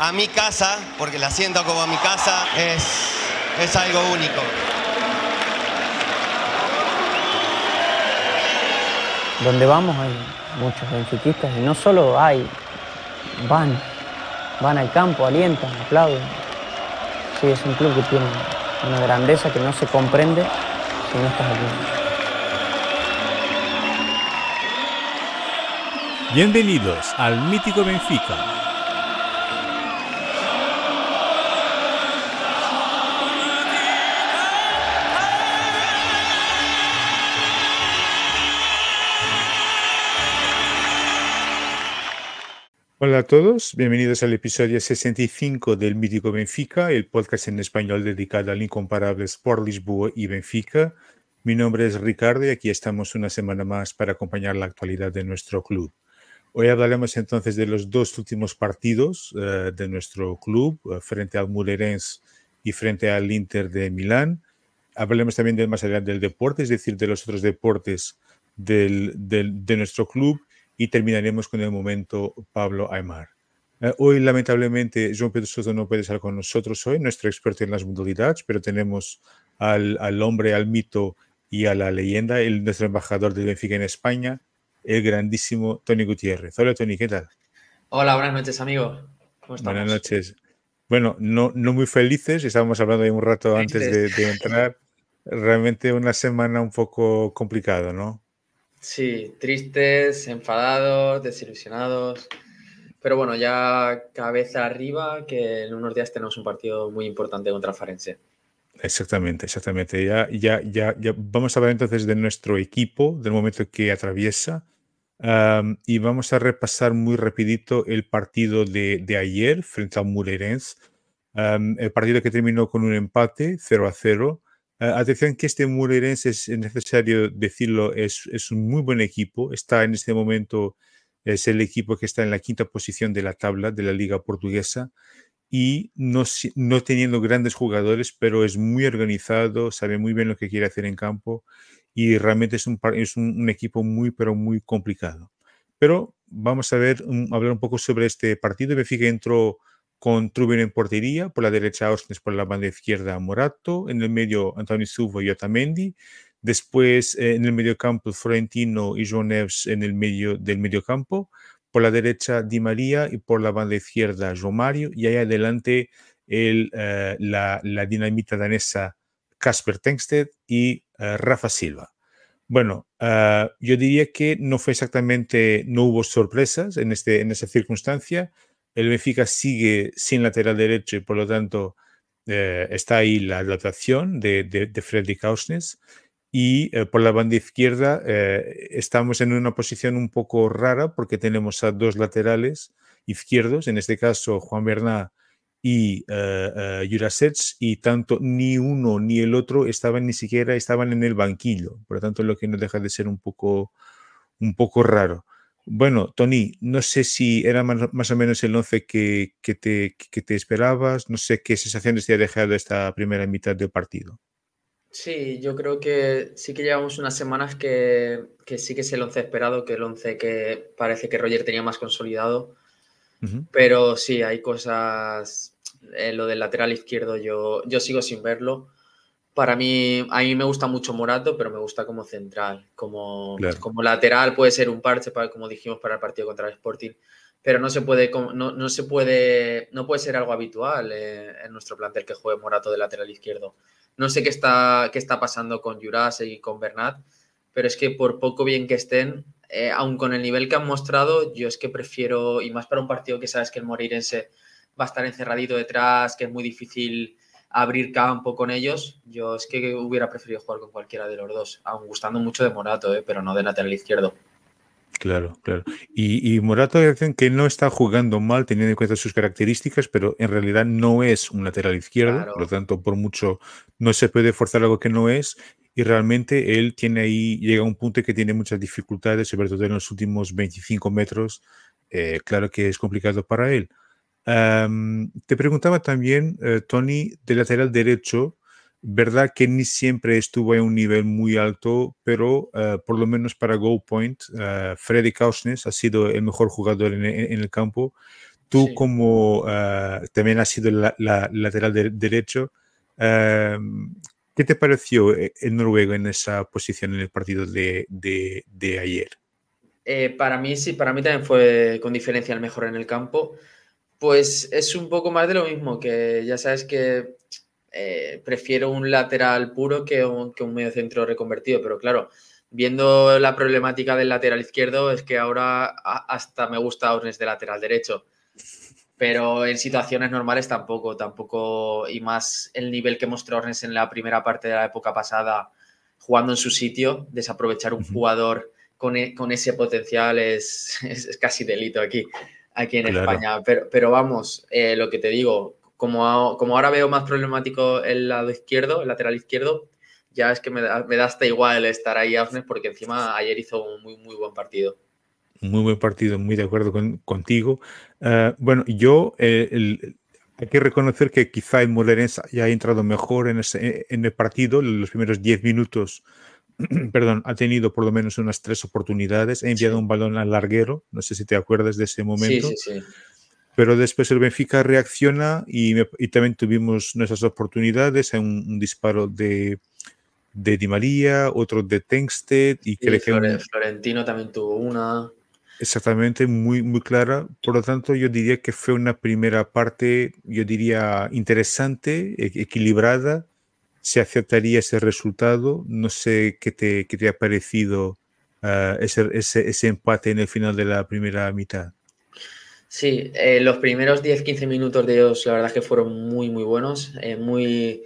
a mi casa, porque la siento como mi casa, es, es algo único. Donde vamos hay muchos benfiquistas y no solo hay, van, van al campo, alientan, aplauden. Sí, es un club que tiene una grandeza que no se comprende si no estás aquí. Bienvenidos al mítico Benfica Hola a todos, bienvenidos al episodio 65 del Mítico Benfica, el podcast en español dedicado al incomparable Sport Lisboa y Benfica. Mi nombre es Ricardo y aquí estamos una semana más para acompañar la actualidad de nuestro club. Hoy hablaremos entonces de los dos últimos partidos eh, de nuestro club, eh, frente al Murerense y frente al Inter de Milán. Hablaremos también del más allá del deporte, es decir, de los otros deportes del, de nuestro club y terminaremos con el momento Pablo Aymar. Eh, hoy, lamentablemente, João Pedro Soto no puede estar con nosotros hoy, nuestro experto en las modalidades, pero tenemos al, al hombre, al mito y a la leyenda, el, nuestro embajador de Benfica en España, el grandísimo Tony Gutiérrez. Hola, Tony, ¿qué tal? Hola, buenas noches, amigo. ¿Cómo buenas noches. Bueno, no, no muy felices, estábamos hablando ahí un rato antes de, de entrar. Realmente una semana un poco complicada, ¿no? Sí, tristes, enfadados, desilusionados. Pero bueno, ya cabeza arriba, que en unos días tenemos un partido muy importante contra Farense. Exactamente, exactamente. Ya, ya, ya, vamos a hablar entonces de nuestro equipo, del momento que atraviesa. y vamos a repasar muy rapidito el partido de, ayer frente al Murerense. el partido que terminó con un empate 0 a 0. Ah, atención que este Murerense, es necesario decirlo, es, es, un muy buen equipo. Está en este momento, es el equipo que está en la quinta posición de la tabla de la liga portuguesa y no, no teniendo grandes jugadores, pero es muy organizado, sabe muy bien lo que quiere hacer en campo y realmente es un, es un, equipo muy, pero muy complicado. Pero vamos a ver, hablar un poco sobre este partido. Benfica entró con Trubin en portería, por la derecha Ausnes, por la banda izquierda Morato, en el medio Antonio Suvo y Otamendi, después eh, en el medio campo Florentino y João Neves en el medio del medio campo, por la derecha Di María y por la banda izquierda João Mario, y ahí adelante el, eh, la, dinamita danesa Casper Tengsted y eh, Rafa Silva. Bueno, yo diría que no fue exactamente, no hubo sorpresas en, este, en esa circunstancia, el Benfica sigue sin lateral derecho y por lo tanto eh, está ahí la adaptación de, de, Freddy Kausnes. Y eh, por la banda izquierda eh, estamos en una posición un poco rara porque tenemos a dos laterales izquierdos, en este caso Juan Bernat y uh, Jurasets, y tanto ni uno ni el otro estaban ni siquiera estaban en el banquillo. Por lo tanto, lo que no deja de ser un poco, un poco raro. Bueno, Tony, no sé si era más, o menos el 11 que, te, te esperabas, no sé qué sensaciones te ha dejado esta primera mitad del partido. Sí, yo creo que sí que llevamos unas semanas que, sí que es el 11 esperado, que el 11 que parece que Roger tenía más consolidado, pero sí, hay cosas, en lo del lateral izquierdo yo, yo sigo sin verlo, Para mí, a mí me gusta mucho Morato, pero me gusta como central. Como, como lateral puede ser un parche, para, como dijimos, para el partido contra el Sporting. Pero no se puede, no, no se puede, no puede ser algo habitual eh, en nuestro plantel que juegue Morato de lateral izquierdo. No sé qué está, qué está pasando con Jurase y con Bernat, pero es que por poco bien que estén, eh, aun con el nivel que han mostrado, yo es que prefiero, y más para un partido que sabes que el Moreirense va a estar encerradito detrás, que es muy difícil abrir campo con ellos, yo es que hubiera preferido jugar con cualquiera de los dos, aun gustando mucho de Morato, eh, pero no de lateral izquierdo. Claro, claro. Y, y Morato dicen que no está jugando mal teniendo en cuenta sus características, pero en realidad no es un lateral izquierdo, por lo tanto, por mucho no se puede forzar algo que no es y realmente él tiene ahí, llega a un punto que tiene muchas dificultades, sobre todo en los últimos 25 metros, eh, claro que es complicado para él. Te preguntaba también, eh, Tony, de lateral derecho, verdad que ni siempre estuvo a un nivel muy alto, pero eh, por lo menos para Go Point, Freddy Kausnes ha sido el mejor jugador en, el campo. Tú como también has sido la, lateral derecho, ¿Qué te pareció el noruego en esa posición en el partido de, ayer? Eh, para mí sí, para mí también fue con diferencia el mejor en el campo. Pues es un poco más de lo mismo, que ya sabes que eh, prefiero un lateral puro que un, que un medio centro reconvertido, pero claro, viendo la problemática del lateral izquierdo, es que ahora hasta me gusta Ornes de lateral derecho. Pero en situaciones normales tampoco, tampoco, y más el nivel que mostró Ornes en la primera parte de la época pasada, jugando en su sitio, desaprovechar un jugador con, e, con ese potencial es, es, casi delito aquí, aquí en España. Pero, pero vamos, eh, lo que te digo, como, como ahora veo más problemático el lado izquierdo, el lateral izquierdo, ya es que me da, me da hasta igual estar ahí a porque encima ayer hizo un muy, muy buen partido. Muy buen partido, muy de acuerdo contigo. Ah, bueno, yo eh, hay que reconocer que quizá el Molerense ya ha entrado mejor en, ese, en el partido. Los primeros 10 minutos, perdón, ha tenido por lo menos unas tres oportunidades. Ha enviado un balón al larguero. No sé si te acuerdas de ese momento. Sí, sí, sí. Pero después el Benfica reacciona y, también tuvimos nuestras oportunidades. Un, un disparo de, de Di María, otro de Tengsted y creo que Florentino también tuvo una. Exactamente, muy, muy clara. Por lo tanto, yo diría que fue una primera parte, yo diría, interesante, e, equilibrada. Se aceptaría ese resultado. No sé qué te, qué te ha parecido ese, ese, ese, empate en el final de la primera mitad. Sí, eh, los primeros 10-15 minutos de ellos, la verdad es que fueron muy, muy buenos, eh, muy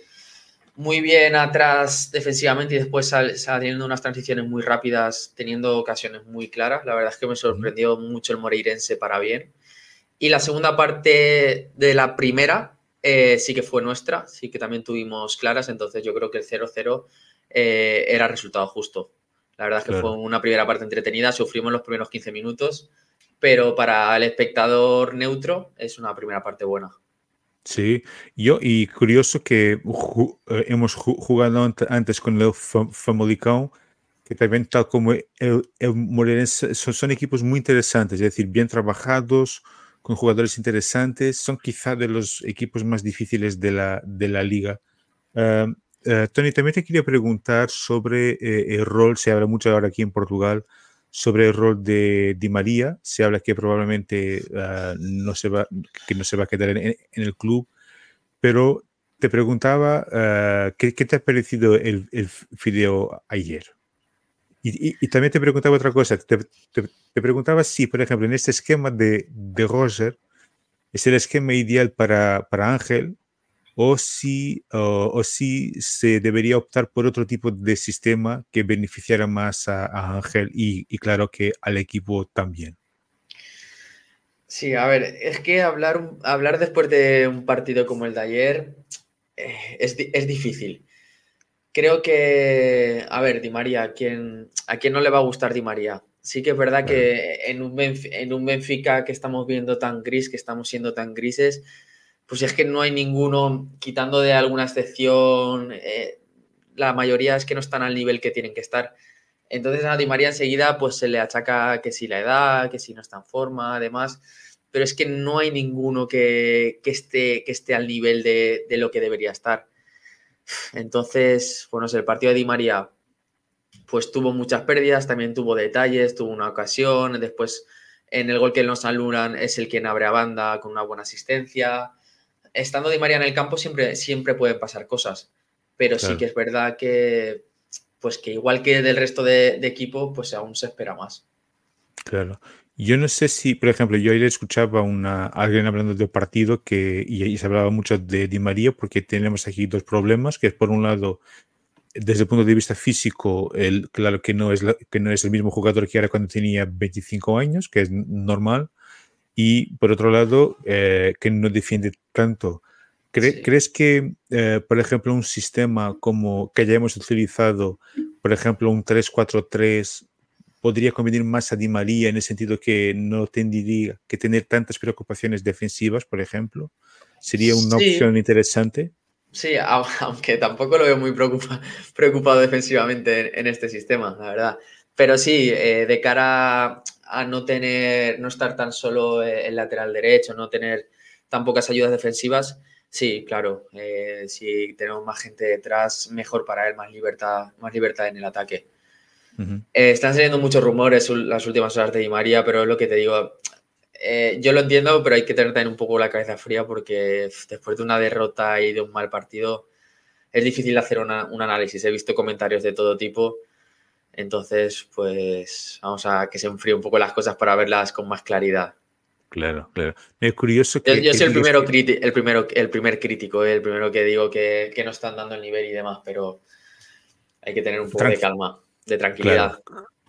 muy bien atrás defensivamente y después saliendo unas transiciones muy rápidas, teniendo ocasiones muy claras. La verdad es que me sorprendió mucho el Moreirense para bien. Y la segunda parte de la primera eh, sí que fue nuestra, sí que también tuvimos claras, entonces yo creo que el 0-0 eh, era resultado justo. La verdad es que fue una primera parte entretenida, sufrimos los primeros 15 minutos, pero para el espectador neutro es una primera parte buena. Sí, yo y curioso que eh, hemos jugado antes con el Famalicão, que también tal como el, el son, equipos muy interesantes, es decir, bien trabajados, con jugadores interesantes, son quizá de los equipos más difíciles de la, de la liga. Eh, Tony, también te quería preguntar sobre eh, el rol, se habla mucho ahora aquí en Portugal, sobre el rol de Di María. Se habla que probablemente ah, no, se va, que no se va a quedar en, el club, pero te preguntaba ah, ¿qué, te ha parecido el, el video ayer. Y, también te preguntaba otra cosa. Te, te, preguntaba si, por ejemplo, en este esquema de, de Roger, es el esquema ideal para, para Ángel o si, o, si se debería optar por otro tipo de sistema que beneficiara más a, Ángel y, claro que al equipo también. Sí, a ver, es que hablar, hablar después de un partido como el de ayer eh, es, difícil. Creo que, a ver, Di María, ¿a quién, ¿a quién no le va a gustar Di María? Sí que es verdad que en un, en un Benfica que estamos viendo tan gris, que estamos siendo tan grises, pues es que no hay ninguno, quitando de alguna excepción, eh, la mayoría es que no están al nivel que tienen que estar. Entonces a Di María enseguida pues se le achaca que si la edad, que si no está en forma, además, pero es que no hay ninguno que, esté, que esté al nivel de, lo que debería estar. Entonces, bueno, el partido de Di María pues tuvo muchas pérdidas, también tuvo detalles, tuvo una ocasión, después en el gol que nos anulan es el quien abre a banda con una buena asistencia. Estando Di María en el campo siempre, siempre pueden pasar cosas, pero sí que es verdad que pues que igual que del resto de, equipo, pues aún se espera más. Claro. Yo no sé si, por ejemplo, yo ayer escuchaba a alguien hablando del partido que, y, se hablaba mucho de Di María porque tenemos aquí dos problemas, que es por un lado, desde el punto de vista físico, el, claro que no, es que no es el mismo jugador que era cuando tenía 25 años, que es normal, y por otro lado, eh, que no defiende tanto. ¿Crees que, eh, por ejemplo, un sistema como que hayamos utilizado, por ejemplo, un 3-4-3, podría convenir más a Di María en el sentido que no tendría que tener tantas preocupaciones defensivas, por ejemplo? ¿Sería una opción interesante? Sí, aunque tampoco lo veo muy preocupado defensivamente en, este sistema, la verdad. Pero sí, eh, de cara a no tener, no estar tan solo el lateral derecho, no tener tan pocas ayudas defensivas, Sí, claro. Eh, si tenemos más gente detrás, mejor para él, más libertad, más libertad en el ataque. Eh, están saliendo muchos rumores las últimas horas de Di María, pero es lo que te digo. Eh, yo lo entiendo, pero hay que tener también un poco la cabeza fría porque después de una derrota y de un mal partido es difícil hacer un análisis. He visto comentarios de todo tipo. Entonces, pues vamos a que se enfríe un poco las cosas para verlas con más claridad. Claro, claro. Es curioso que. Yo, soy el primero, el, primero, el primer crítico, eh, el primero que digo que, no están dando el nivel y demás, pero hay que tener un poco de calma, de tranquilidad.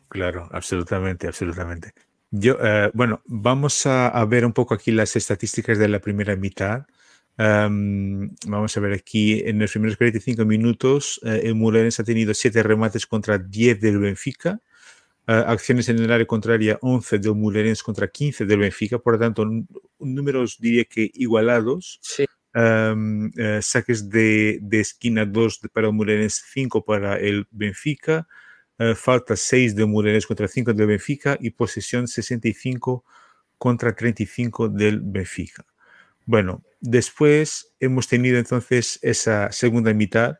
Claro, absolutamente, absolutamente. Yo, eh, bueno, vamos a, ver un poco aquí las estadísticas de la primera mitad. vamos a ver aquí, en los primeros 45 minutos, eh, el Murenes ha tenido 7 remates contra 10 del Benfica. Eh, acciones en el área contraria 11 del Mulerens contra 15 del Benfica, por lo tanto, números diría que igualados. Eh, saques de, esquina 2 para el Mulerens, 5 para el Benfica. Eh, falta 6 del Mulerens contra 5 del Benfica y posesión 65 contra 35 del Benfica. Bueno, después hemos tenido entonces esa segunda mitad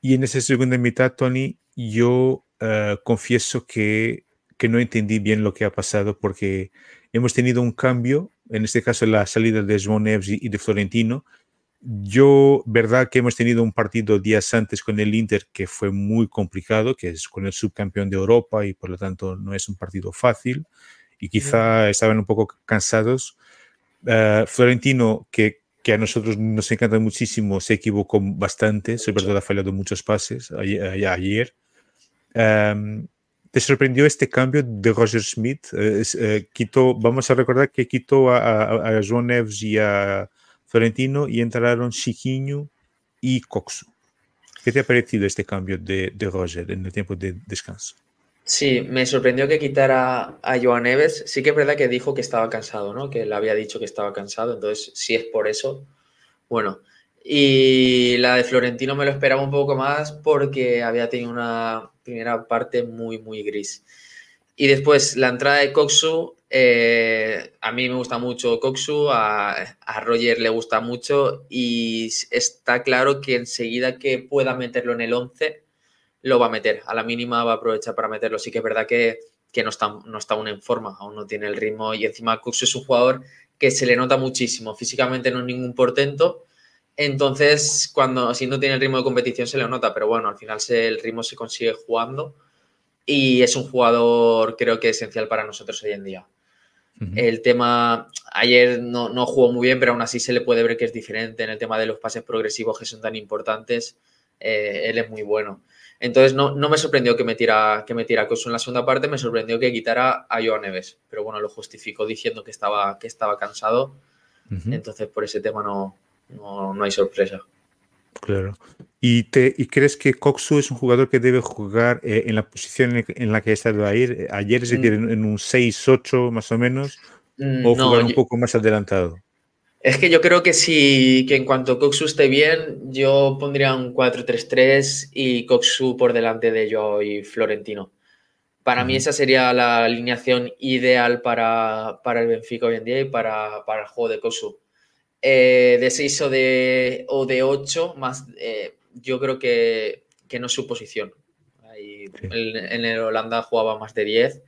y en esa segunda mitad, Tony, yo eh, confieso que, que, no entendí bien lo que ha pasado porque hemos tenido un cambio, en este caso la salida de João y de Florentino. Yo, verdad que hemos tenido un partido días antes con el Inter que fue muy complicado, que es con el subcampeón de Europa y por lo tanto no es un partido fácil y quizá estaban un poco cansados. Eh, Florentino, que, que, a nosotros nos encanta muchísimo, se equivocó bastante, sobre todo ha fallado muchos pases ayer. Em, ¿Te sorprendió este cambio de Roger Smith? Eh, eh, quitó, vamos a recordar que quitó a, a, Joan Neves y a Florentino y entraron Chiquinho y Coxu. ¿Qué te ha parecido este cambio de, de, Roger en el tiempo de descanso? Sí, me sorprendió que quitara a Joan Neves. Sí que es verdad que dijo que estaba cansado, ¿no? Que le había dicho que estaba cansado. Entonces, si es por eso, bueno. Y la de Florentino me lo esperaba un poco más porque había tenido una primera parte muy, muy gris. Y después la entrada de Coxu, eh, a mí me gusta mucho Coxu, a, Roger le gusta mucho y está claro que enseguida que pueda meterlo en el 11, lo va a meter. A la mínima va a aprovechar para meterlo. Sí que es verdad que, que no, está, no está aún en forma, aún no tiene el ritmo y encima Coxu es un jugador que se le nota muchísimo. Físicamente no es ningún portento, entonces, cuando si no tiene el ritmo de competición se le nota, pero bueno, al final se, el ritmo se consigue jugando y es un jugador creo que esencial para nosotros hoy en día. El tema, ayer no, no, jugó muy bien, pero aún así se le puede ver que es diferente en el tema de los pases progresivos que son tan importantes. Eh, él es muy bueno. Entonces no, no, me sorprendió que me tira que me tira en la segunda parte, me sorprendió que quitara a Joan Neves, pero bueno, lo justificó diciendo que estaba, que estaba cansado. Entonces por ese tema no, no, no hay sorpresa. Claro. ¿Y, te, ¿Y crees que Coxu es un jugador que debe jugar eh, en la posición en la que ha estado ayer, ayer es decir, mm. en, un 6-8 más o menos, mm, o jugar un poco más adelantado? Es que yo creo que si que en cuanto Coxu esté bien, yo pondría un 4-3-3 y Coxu por delante de yo y Florentino. Para mí esa sería la alineación ideal para, para, el Benfica hoy en día y para, para el juego de Coxu. Eh, de 6 o de, o de 8, más, eh, yo creo que, no es su posición. en el Holanda jugaba más de 10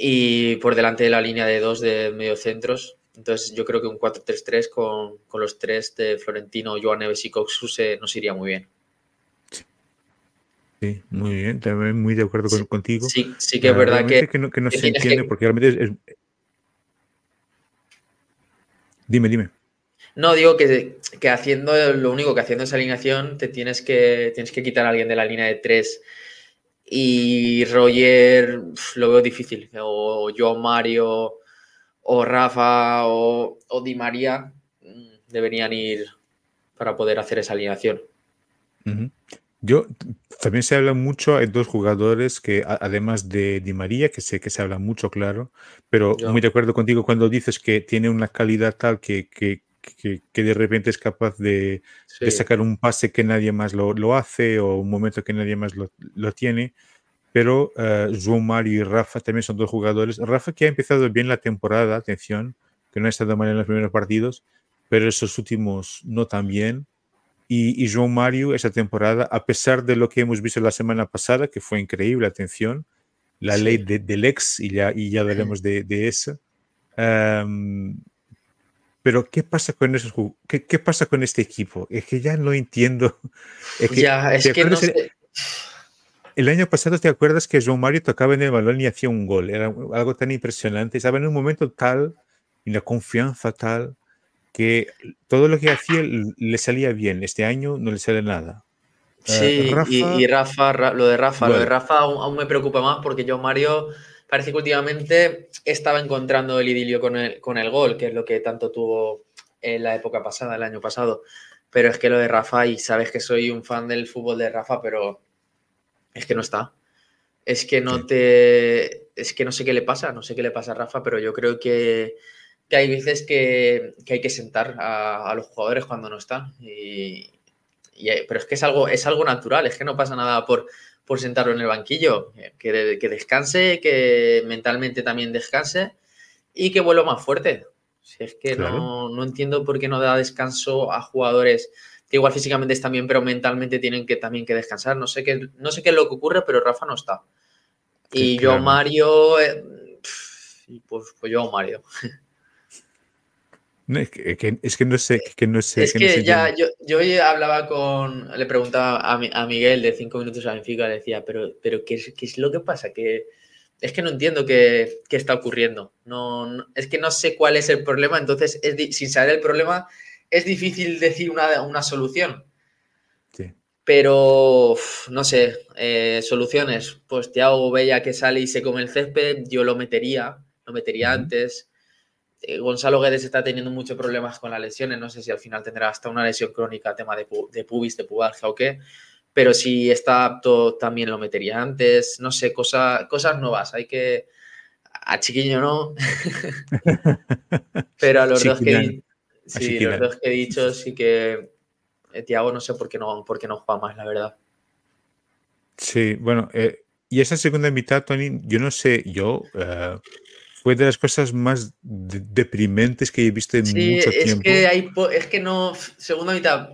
y por delante de la línea de dos de mediocentros. Entonces yo creo que un 4-3-3 con, los tres de Florentino, Joan Neves y Coxu nos iría muy bien. Sí, muy bien, también muy de acuerdo contigo. Sí, sí que es verdad que, que no, se entiende porque realmente es, Dime, dime. No, digo que, que, haciendo lo único que haciendo esa alineación te tienes que, tienes que quitar a alguien de la línea de tres. Y Roger lo veo difícil. O yo, Mario, o Rafa, o, o Di María mm, deberían ir para poder hacer esa alineación. Yo también se habla mucho, hay dos jugadores que además de Di María, que sé que se habla mucho, claro, pero muy de acuerdo contigo cuando dices que tiene una calidad tal que, que, que, de repente es capaz de, sacar un pase que nadie más lo, lo, hace o un momento que nadie más lo, lo tiene. Pero uh, João Mario y Rafa también son dos jugadores. Rafa que ha empezado bien la temporada, atención, que no ha estado mal en los primeros partidos, pero esos últimos no tan bien y, y João Mario esa temporada, a pesar de lo que hemos visto la semana pasada, que fue increíble, atención, la ley de, del ex, y ya, y ya hablaremos de, de eso. pero ¿qué pasa con esos ¿Qué, ¿Qué, pasa con este equipo? Es que ya no entiendo. Es que, ya, es que no sé. El año pasado, ¿te acuerdas que João Mario tocaba en el balón y hacía un gol? Era algo tan impresionante. Estaba en un momento tal, y la confianza tal, que todo lo que hacía le salía bien. Este año no le sale nada. Eh, sí, y, Rafa, lo de Rafa, lo de Rafa aún, me preocupa más porque yo, Mario, parece que últimamente estaba encontrando el idilio con el, con el gol, que es lo que tanto tuvo en la época pasada, el año pasado. Pero es que lo de Rafa, y sabes que soy un fan del fútbol de Rafa, pero es que no está. Es que no te. Es que no sé qué le pasa, no sé qué le pasa a Rafa, pero yo creo que que hay veces que, hay que sentar a, los jugadores cuando no están. Y, pero es que es algo, es algo natural, es que no pasa nada por, por sentarlo en el banquillo. Que, que descanse, que mentalmente también descanse y que vuelva más fuerte. Si es que no, no, entiendo por qué no da descanso a jugadores que igual físicamente están bien, pero mentalmente tienen que también que descansar. No sé qué, no sé qué es lo que ocurre, pero Rafa no está. Y yo, Mario, eh, pues, pues yo, Mario. es, que, es, que, no sé, que no sé. Es que, ya, yo, yo hablaba con, le preguntaba a, a Miguel de cinco minutos a Benfica, le decía, pero, pero ¿qué, es, ¿qué es lo que pasa? Que es que no entiendo qué, qué está ocurriendo. No, es que no sé cuál es el problema, entonces es, sin saber el problema es difícil decir una, una solución. Sí. Pero, no sé, eh, soluciones. Pues Thiago Bella que sale y se come el césped, yo lo metería, lo metería antes. Eh, Gonzalo Guedes está teniendo muchos problemas con las lesiones. No sé si al final tendrá hasta una lesión crónica, tema de, pubis, de pubalgia o qué. Pero si está apto, también lo metería antes. No sé, cosas nuevas. Hay que. A Chiquiño no. Pero a los, dos que, sí, los dos que he dicho, sí que. Eh, Tiago no sé por qué no, por qué no juega más, la verdad. Sí, bueno, eh, y esa segunda mitad, Tony, yo no sé, yo fue de las cosas más deprimentes que he visto en mucho es tiempo. Que hay, es que no, segunda mitad,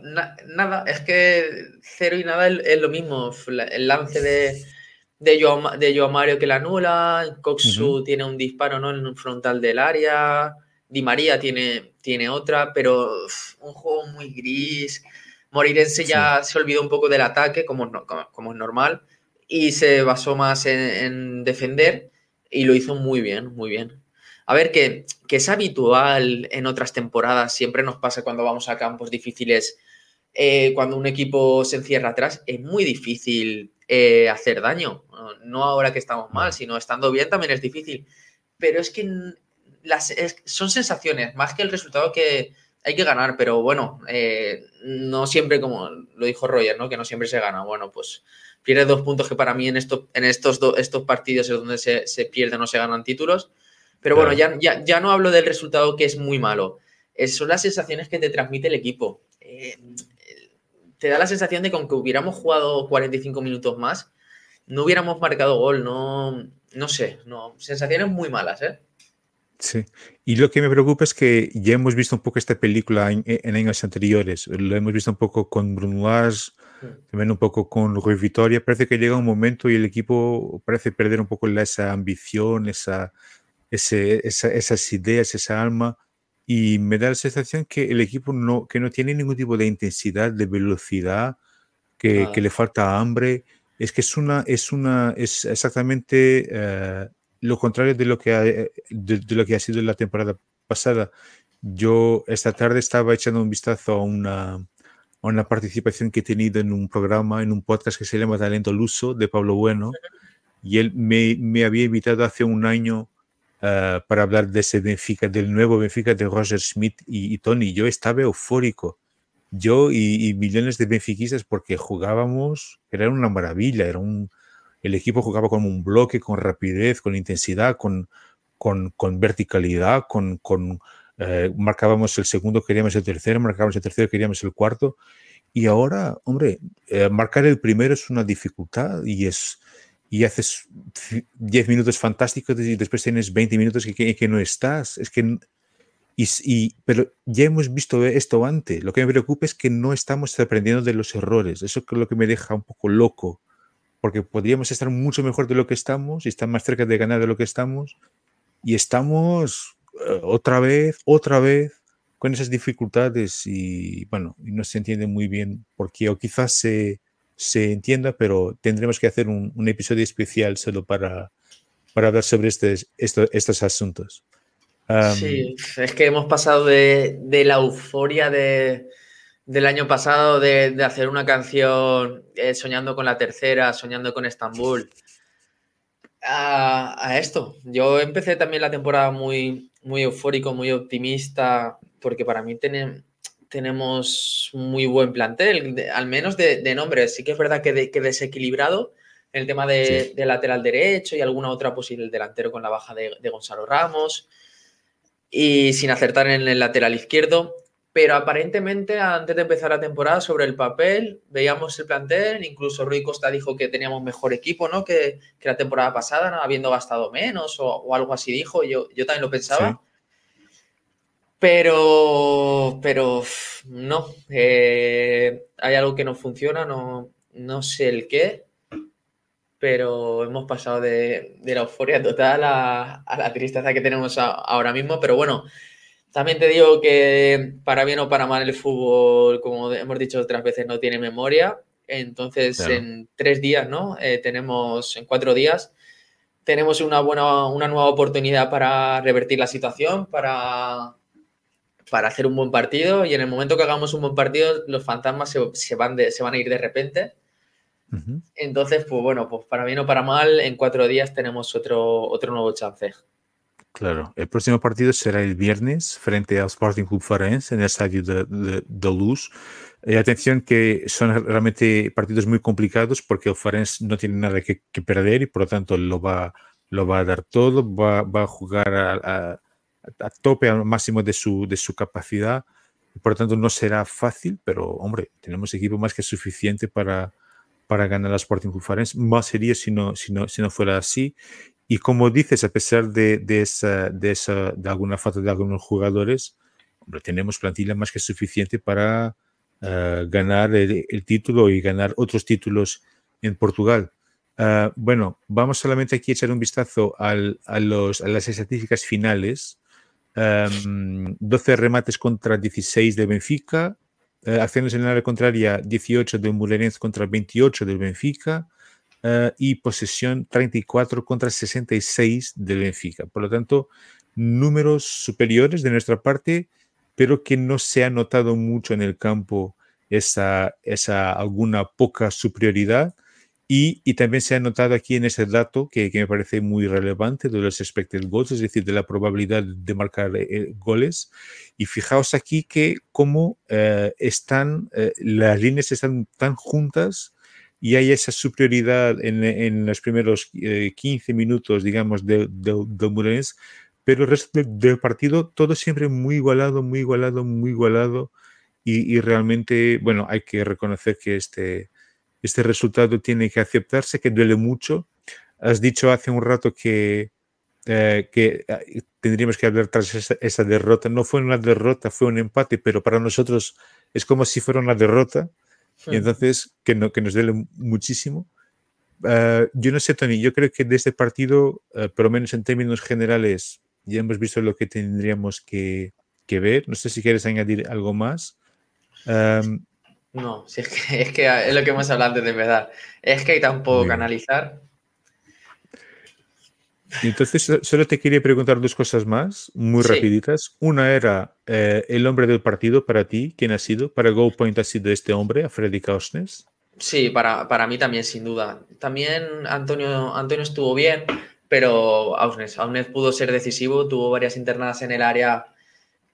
nada, es que cero y nada es, lo mismo. El lance de, de, Joao, de Mario que la anula, Coxu tiene un disparo ¿no? en un frontal del área, Di María tiene, tiene otra, pero un juego muy gris. Morirense ya se olvidó un poco del ataque, como, como, es normal, y se basó más en defender y lo hizo muy bien, muy bien. A ver, que, es habitual en otras temporadas, siempre nos pasa cuando vamos a campos difíciles, eh, cuando un equipo se encierra atrás, es muy difícil eh, hacer daño. No ahora que estamos mal, sino estando bien también es difícil. Pero es que las, son sensaciones, más que el resultado que hay que ganar, pero bueno, eh, no siempre, como lo dijo Roger, ¿no? que no siempre se gana. Bueno, pues pierde dos puntos que para mí en, esto, en estos, estos partidos es donde se, se pierden o se ganan títulos. Pero bueno, ya, ya, ya, no hablo del resultado que es muy malo. son las sensaciones que te transmite el equipo. Eh, te da la sensación de que aunque hubiéramos jugado 45 minutos más, no hubiéramos marcado gol. No, no sé, no, sensaciones muy malas, ¿eh? Sí, y lo que me preocupa es que ya hemos visto un poco esta película en, años anteriores. Lo hemos visto un poco con Bruno también un poco con Rui Vitoria. Parece que llega un momento y el equipo parece perder un poco esa ambición, esa, esas ideas, esa alma. Y me da la sensación que el equipo no, que no tiene ningún tipo de intensidad, de velocidad, que, que le falta hambre. Es que es una, es una, es exactamente eh, lo contrario de lo que ha, de, lo que ha sido la temporada pasada. Yo esta tarde estaba echando un vistazo a una, a una participación que he tenido en un programa, en un podcast que se llama Talento Luso de Pablo Bueno, y él me, me había invitado hace un año uh, para hablar de ese Benfica, del nuevo Benfica de Roger Schmidt y, y Tony. Yo estaba eufórico, yo y, y, millones de benfiquistas, porque jugábamos, era una maravilla, era un, el equipo jugaba como un bloque, con rapidez, con intensidad, con, con, con verticalidad, con, con eh, marcábamos el segundo, queríamos el tercero, marcábamos el tercero, queríamos el cuarto. Y ahora, hombre, eh, marcar el primero es una dificultad y es y haces 10 minutos fantásticos y después tienes 20 minutos que, que, no estás. Es que y, y, pero ya hemos visto esto antes. Lo que me preocupa es que no estamos aprendiendo de los errores. Eso es lo que me deja un poco loco. Porque podríamos estar mucho mejor de lo que estamos y estar más cerca de ganar de lo que estamos. Y estamos otra vez, otra vez con esas dificultades y bueno, no se entiende muy bien por qué. O quizás se, se entienda, pero tendremos que hacer un, un episodio especial solo para, para hablar sobre este, esto, estos asuntos. Um, sí, es que hemos pasado de, de la euforia de, del año pasado de, de hacer una canción eh, soñando con la tercera, soñando con Estambul, a, esto. Yo empecé también la temporada muy, muy eufórico, muy optimista, porque para mí tenemos tenemos muy buen plantel, de, al menos de, de nombres. Sí que es verdad que, de, que desequilibrado en el tema de, sí. lateral derecho y alguna otra posible delantero con la baja de, Gonzalo Ramos y sin acertar en el lateral izquierdo. Pero aparentemente, antes de empezar la temporada, sobre el papel, veíamos el plantel. Incluso Rui Costa dijo que teníamos mejor equipo ¿no? que, que la temporada pasada, ¿no? habiendo gastado menos o, o, algo así dijo. Yo, yo también lo pensaba. Sí. Pero, pero no, eh, hay algo que no funciona, no, no sé el qué, pero hemos pasado de, de la euforia total a, a, la tristeza que tenemos a, ahora mismo. Pero bueno, también te digo que para bien o para mal el fútbol, como hemos dicho otras veces, no tiene memoria. Entonces, claro. en tres días, ¿no? Eh, tenemos, en cuatro días, tenemos una buena, una nueva oportunidad para revertir la situación, para para hacer un buen partido y en el momento que hagamos un buen partido los fantasmas se, se van, de, se van a ir de repente. Uh -huh. Entonces, pues bueno, pues para bien o para mal, en cuatro días tenemos otro, otro nuevo chance. Claro, el próximo partido será el viernes frente al Sporting Club Farense en el estadio de, de, de Luz. Y atención que son realmente partidos muy complicados porque el Farense no tiene nada que, que perder y por lo tanto lo va, lo va a dar todo, va, va a jugar a, a a tope al máximo de su, de su capacidad. Por lo tanto, no será fácil, pero hombre, tenemos equipo más que suficiente para, para ganar la Sporting Conference. Más sería si no, si, no, si no fuera así. Y como dices, a pesar de, de, esa, de, esa, de alguna falta de algunos jugadores, hombre, tenemos plantilla más que suficiente para uh, ganar el, el, título y ganar otros títulos en Portugal. Uh, bueno, vamos solamente aquí a echar un vistazo al, a, los, a las estadísticas finales um, 12 remates contra 16 de Benfica, uh, acciones en el área contraria 18 del Murenense contra 28 del Benfica uh, y posesión 34 contra 66 del Benfica. Por lo tanto, números superiores de nuestra parte, pero que no se ha notado mucho en el campo esa, esa alguna poca superioridad y, y, también se ha notado aquí en ese dato que, que, me parece muy relevante de los expected goals, es decir, de la probabilidad de marcar eh, goles. Y fijaos aquí que cómo eh, están, eh, las líneas están tan juntas y hay esa superioridad en, en los primeros 15 eh, minutos, digamos, de, de, de pero el resto del partido todo siempre muy igualado, muy igualado, muy igualado. Y, y realmente, bueno, hay que reconocer que este este resultado tiene que aceptarse, que duele mucho. Has dicho hace un rato que, eh, que eh, tendríamos que hablar tras esa, derrota. No fue una derrota, fue un empate, pero para nosotros es como si fuera una derrota. Y entonces, que, no, que nos duele muchísimo. Eh, yo no sé, Tony, yo creo que de este partido, por lo menos en términos generales, ya hemos visto lo que tendríamos que, que ver. No sé si quieres añadir algo más. No, si es, que, es que es lo que hemos hablado antes de empezar. Es que hay tan poco que analizar entonces, solo te quería preguntar dos cosas más, muy rapiditas. Una era eh, el hombre del partido para ti, ¿quién ha sido? Para GoPoint ha sido este hombre, a Freddy Kausnes. Sí, para, para mí también, sin duda. También Antonio, Antonio estuvo bien, pero Ausnes, Ausnes pudo ser decisivo, tuvo varias internadas en el área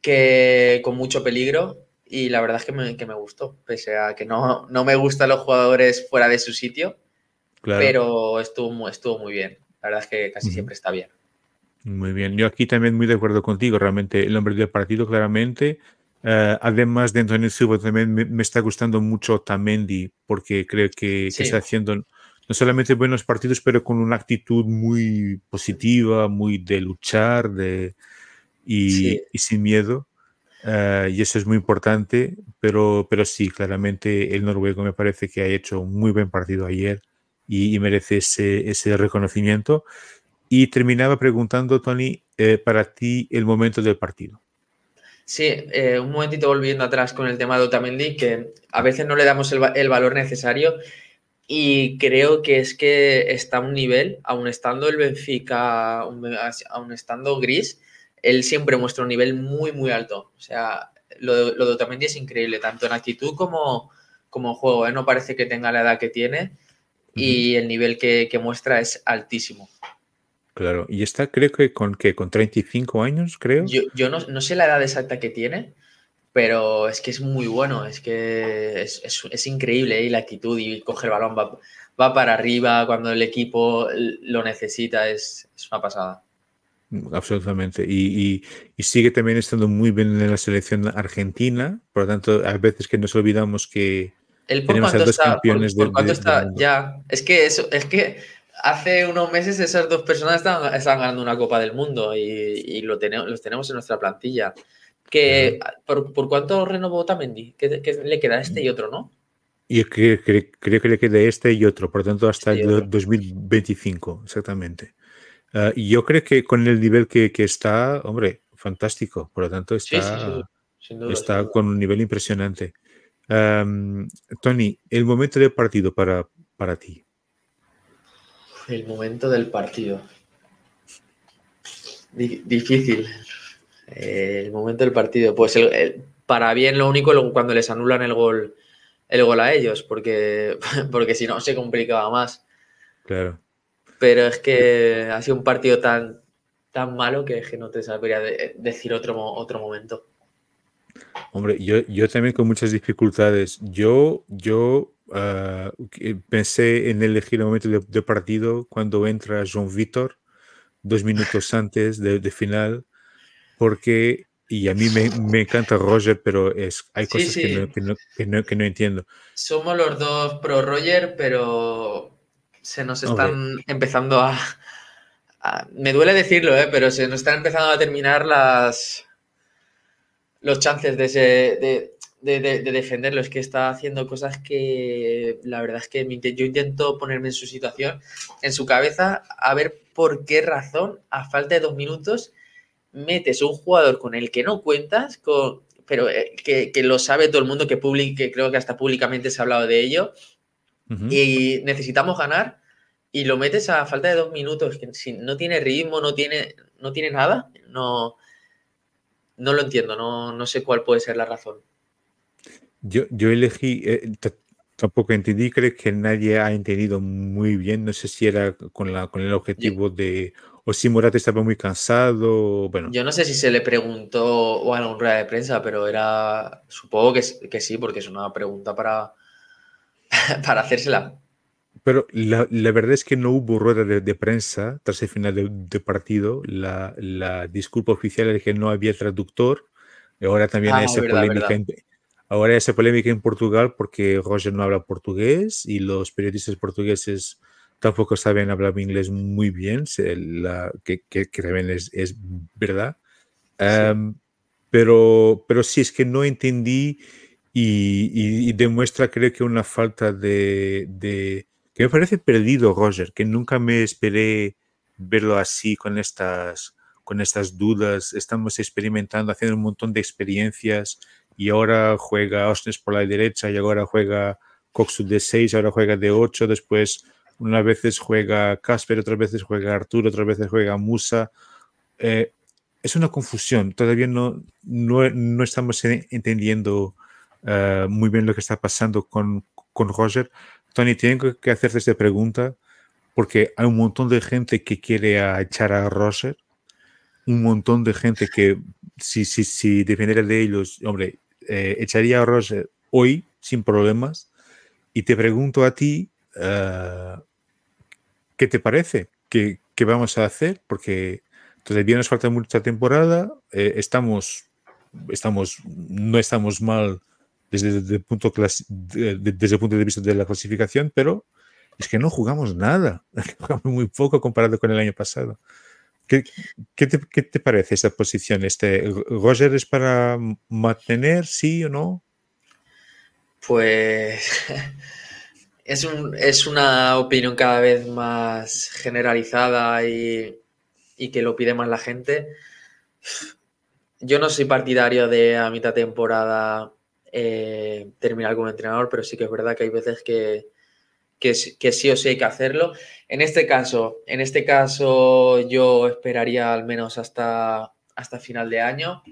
que con mucho peligro y la verdad es que me, que me gustó, pese a que no, no me gustan los jugadores fuera de su sitio, pero estuvo, estuvo muy bien. La verdad es que casi siempre está bien. Muy bien, yo aquí también muy de acuerdo contigo, realmente el hombre del partido claramente. Eh, además de Antonio Silva también me, está gustando mucho Tamendi porque creo que, está haciendo no solamente buenos partidos, pero con una actitud muy positiva, muy de luchar de, y, sin miedo. Eh, y eso es muy importante, pero, pero sí, claramente el noruego me parece que ha hecho un muy buen partido ayer y, merece ese, ese, reconocimiento. Y terminaba preguntando, Tony, eh, para ti el momento del partido. Sí, eh, un momentito volviendo atrás con el tema de Otamendi, que a veces no le damos el, el, valor necesario y creo que es que está a un nivel, aún estando el Benfica, aún estando gris, él siempre muestra un nivel muy, muy alto. O sea, lo lo de Otamendi es increíble, tanto en actitud como, como juego. ¿eh? No parece que tenga la edad que tiene y el nivel que, muestra es altísimo. Claro, y está creo que con, que con 35 años, creo. Yo, no, sé la edad exacta que tiene, pero es que es muy bueno, es que es, increíble ¿eh? la actitud y coge el balón, va, va, para arriba cuando el equipo lo necesita, es, una pasada. Absolutamente. Y, sigue también estando muy bien en la selección argentina, por lo tanto, a veces que nos olvidamos que, el por cuánto está, por, cuánto está ya. Es que eso, es que hace unos meses esas dos personas estaban, ganando una Copa del Mundo y, lo tenemos, los tenemos en nuestra plantilla. Que, ¿por, cuánto renovó Tamendi? Que, que le queda este y otro, ¿no? Y creo, creo, que le queda este y otro, por lo tanto hasta el 2025, exactamente. Ah, y yo creo que con el nivel que, está, hombre, fantástico, por lo tanto está, está con un nivel impresionante. Tony, el momento del partido para, para ti. El momento del partido. difícil. el momento del partido. Pues para bien lo único cuando les anulan el gol, el gol a ellos, porque, porque si no se complicaba más. Claro. Pero es que ha sido un partido tan, tan malo que, que no te sabría decir otro, otro momento. Hombre, yo, yo también con muchas dificultades. Yo, yo ah, pensé en elegir el momento de, partido cuando entra John Vitor, dos minutos antes de, final, porque, y a mí me, me, encanta Roger, pero es, hay cosas Que, no, que, no, que, no, entiendo. Somos los dos pro Roger, pero se nos están empezando a, Me duele decirlo, ¿eh? pero se nos están empezando a terminar las los chances de, de, de, de, defenderlo. Es que está haciendo cosas que la verdad es que yo intento ponerme en su situación, en su cabeza, a ver por qué razón, a falta de dos minutos, metes un jugador con el que no cuentas, con, pero eh, que, lo sabe todo el mundo, que, que creo que hasta públicamente se ha hablado de ello, y necesitamos ganar. Y lo metes a falta de dos minutos, que si no tiene ritmo, no tiene, no tiene nada, no, no lo entiendo, no, sé cuál puede ser la razón. Yo, yo elegí, eh, tampoco entendí, creo que nadie ha entendido muy bien, no sé si era con, la, con el objetivo de, o si Morata estaba muy cansado, bueno. Yo no sé si se le preguntó o a la rueda de prensa, pero era, supongo que, que sí, porque es una pregunta para, para hacérsela. Pero la, verdad es que no hubo rueda de, prensa tras el final de, partido. La, disculpa oficial es que no había traductor. Ahora también hay ah, esa polémica. En, ahora hay esa polémica en Portugal porque Roger no habla portugués y los periodistas portugueses tampoco saben hablar inglés muy bien, la, que, que, también es, es verdad. pero, pero sí, es que no entendí y, demuestra, creo que, una falta de, de, me parece perdido, Roger, que nunca me esperé verlo así con estas, con estas dudas. Estamos experimentando, haciendo un montón de experiencias y ahora juega Osnes por la derecha y ahora juega Coxu de 6, ahora juega de 8, después unas veces juega Casper, otras veces juega Arturo, otras veces juega Musa. Eh, es una confusión, todavía no, no, estamos entendiendo eh, muy bien lo que está pasando con, con Roger. Tony, tengo que hacerte esta pregunta porque hay un montón de gente que quiere echar a Roger, un montón de gente que si, si, si dependiera de ellos, hombre, eh, echaría a Roger hoy sin problemas. Y te pregunto a ti, ¿Qué te parece? ¿Qué, vamos a hacer? Porque todavía nos falta mucha temporada, eh, estamos, estamos, no estamos mal desde, el punto desde punto de vista de la clasificación, pero es que no jugamos nada, jugamos muy poco comparado con el año pasado. ¿Qué, qué, te, qué te, parece esa posición? Este, ¿Roger es para mantener, sí o no? Pues Es, un, es una opinión cada vez más generalizada y, que lo pide más la gente. Yo no soy partidario de a mitad temporada eh, terminar como entrenador, pero sí que es verdad que hay veces que, que, sí o sí hay que hacerlo. En este caso, en este caso yo esperaría al menos hasta, hasta final de año.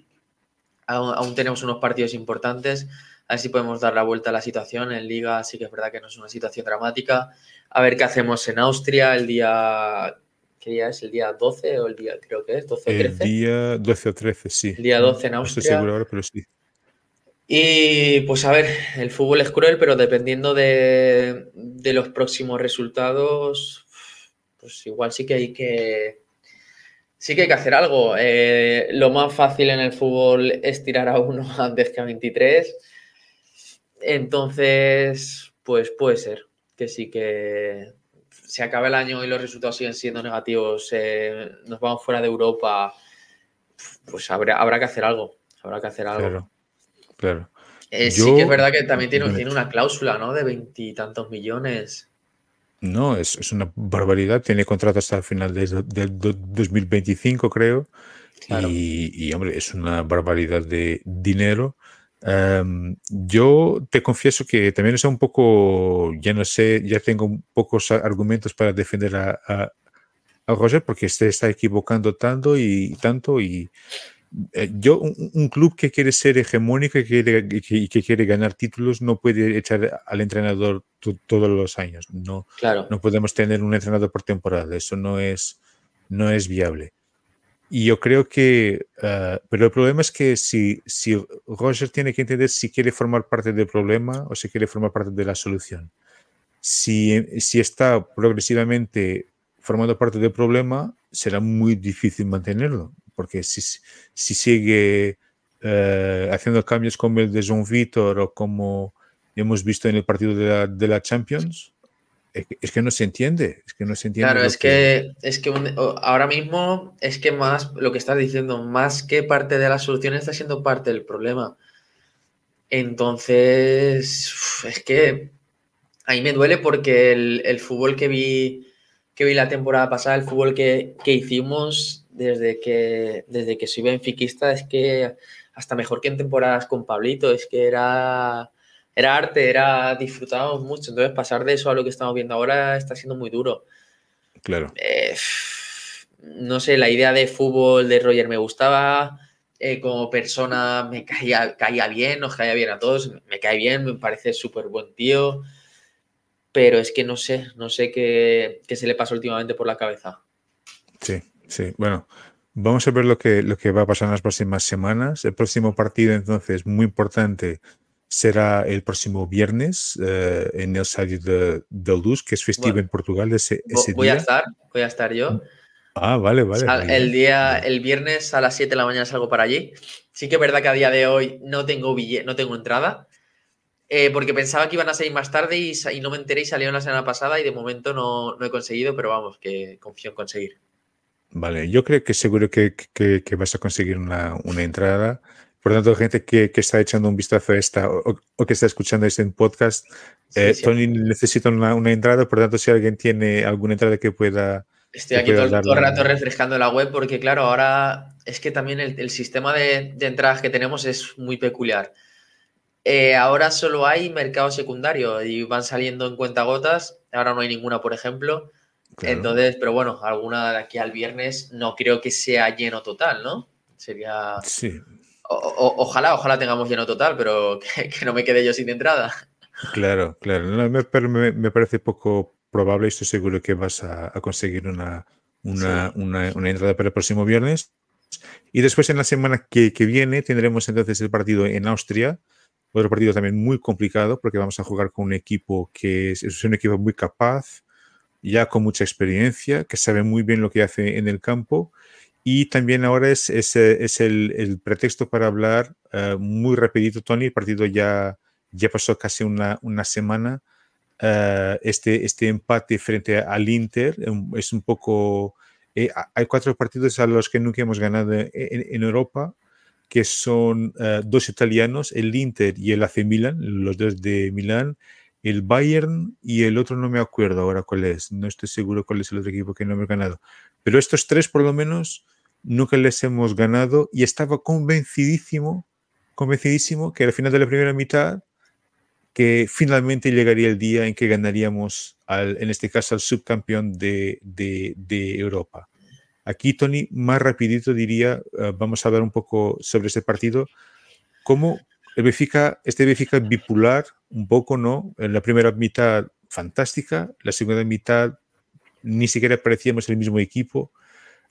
aún tenemos unos partidos importantes a ver si podemos dar la vuelta a la situación. En Liga sí que es verdad que no es una situación dramática. A ver qué hacemos en Austria el día. ¿Qué día es? ¿El día 12 o el día, creo que es? ¿12 o 13? El día 12 o 13, sí. El día 12 en Austria. No estoy seguro ahora, pero sí. Y pues a ver, el fútbol es cruel, pero dependiendo de, de los próximos resultados, pues igual sí que hay que, sí que hay que hacer algo. Eh, lo más fácil en el fútbol es tirar a uno antes que a 23. Entonces, pues puede ser que sí que se acabe el año y los resultados siguen siendo negativos, eh, nos vamos fuera de Europa, pues habrá, habrá que hacer algo. Habrá que hacer algo. Claro, claro. Eh, sí que es verdad que también tiene, tiene una cláusula, ¿no? De veintitantos millones. No, es, una barbaridad. Tiene contrato hasta el final del de, 2025, creo. Y, y, hombre, es una barbaridad de dinero. Em, yo te confieso que también es un poco, ya no sé, ya tengo pocos argumentos para defender a, a, Roger porque se está equivocando tanto y tanto y eh, yo, un, club que quiere ser hegemónico y que quiere, que, quiere ganar títulos no puede echar al entrenador todos los años. No, claro. no podemos tener un entrenador por temporada. Eso no es, no es viable. Y yo creo que, uh, pero el problema es que si, si Roger tiene que entender si quiere formar parte del problema o si quiere formar parte de la solución. Si, si está progresivamente formando parte del problema, será muy difícil mantenerlo, porque si, si sigue uh, haciendo cambios como el de John Vitor o como hemos visto en el partido de la, de la Champions, es que no se entiende, es que no se entiende. Claro, es que, es que ahora mismo es que más, lo que estás diciendo, más que parte de la solución está siendo parte del problema. Entonces, es que ahí me duele porque el, fútbol que vi, que vi la temporada pasada, el fútbol que, hicimos desde que, desde que soy benfiquista, es que hasta mejor que en temporadas con Pablito, es que era era arte, era disfrutábamos mucho. Entonces, pasar de eso a lo que estamos viendo ahora está siendo muy duro. Claro. Eh, no sé, la idea de fútbol de Roger me gustaba. Eh, como persona me caía, caía bien, nos caía bien a todos, me cae bien, me parece súper buen tío, pero es que no sé, no sé qué, qué, se le pasó últimamente por la cabeza. Sí, sí, bueno, vamos a ver lo que, lo que va a pasar en las próximas semanas. El próximo partido entonces muy importante será el próximo viernes eh, en el estadio de, Luz, que es festivo en Portugal ese, ese voy a estar, voy a estar yo. Ah, vale, vale. el día, el viernes a las 7 de la mañana salgo para allí. Sí que es verdad que a día de hoy no tengo billete, no tengo entrada. eh, porque pensaba que iban a salir más tarde y, no me enteré y salieron la semana pasada y de momento no, no he conseguido, pero vamos, que confío en conseguir. Vale, yo creo que seguro que, que, vas a conseguir una, una, entrada. Por lo tanto, gente que, que, está echando un vistazo a esta o, que está escuchando este podcast, eh, Tony necesita una, una, entrada, por lo tanto, si alguien tiene alguna entrada que pueda... Estoy aquí todo, el rato refrescando la web porque, claro, ahora es que también el, el sistema de, de entradas que tenemos es muy peculiar. Eh, ahora solo hay mercado secundario y van saliendo en cuentagotas. Ahora no hay ninguna, por ejemplo. Entonces, pero bueno, alguna de aquí al viernes no creo que sea lleno total, ¿no? Sería. Sí. ojalá, ojalá tengamos lleno total, pero que, no me quede yo sin entrada. Claro, claro. me, me, parece poco probable y estoy seguro que vas a, conseguir una, una, una, entrada para el próximo viernes. Y después en la semana que, que viene tendremos entonces el partido en Austria otro partido también muy complicado porque vamos a jugar con un equipo que es, un equipo muy capaz, ya con mucha experiencia, que sabe muy bien lo que hace en el campo. Y también ahora es, el, pretexto para hablar uh, muy rapidito, Tony. El partido ya, ya pasó casi una, una semana. Uh, este, este empate frente al Inter es un poco... Eh, hay cuatro partidos a los que nunca hemos ganado en, Europa que son dos italianos, el Inter y el AC Milan, los dos de Milán, el Bayern y el otro no me acuerdo ahora cuál es, no estoy seguro cuál es el otro equipo que no hemos ganado, pero estos tres por lo menos nunca les hemos ganado y estaba convencidísimo, convencidísimo que al final de la primera mitad que finalmente llegaría el día en que ganaríamos, al, en este caso, al subcampeón de, de, Europa. Aquí, Tony, más rapidito diría, uh, vamos a hablar un poco sobre este partido. ¿Cómo el Benfica, este Benfica bipolar, un poco, ¿no? En la primera mitad fantástica, la segunda mitad ni siquiera parecíamos el mismo equipo.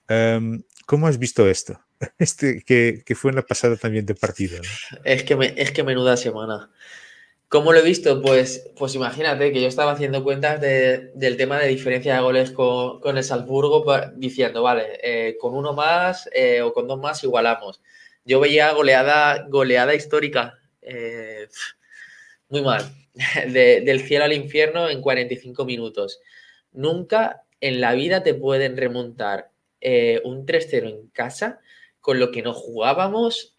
Um, ¿Cómo has visto esto? Este, que, que, fue en la pasada también de partido. Es, que es que menuda semana. ¿Cómo lo he visto? Pues, pues imagínate que yo estaba haciendo cuentas de, del tema de diferencia de goles con, con el Salzburgo, diciendo, vale, eh, con uno más eh, o con dos más igualamos. Yo veía goleada, goleada histórica, eh, muy mal, de, del cielo al infierno en 45 minutos. Nunca en la vida te pueden remontar eh, un 3-0 en casa con lo que no jugábamos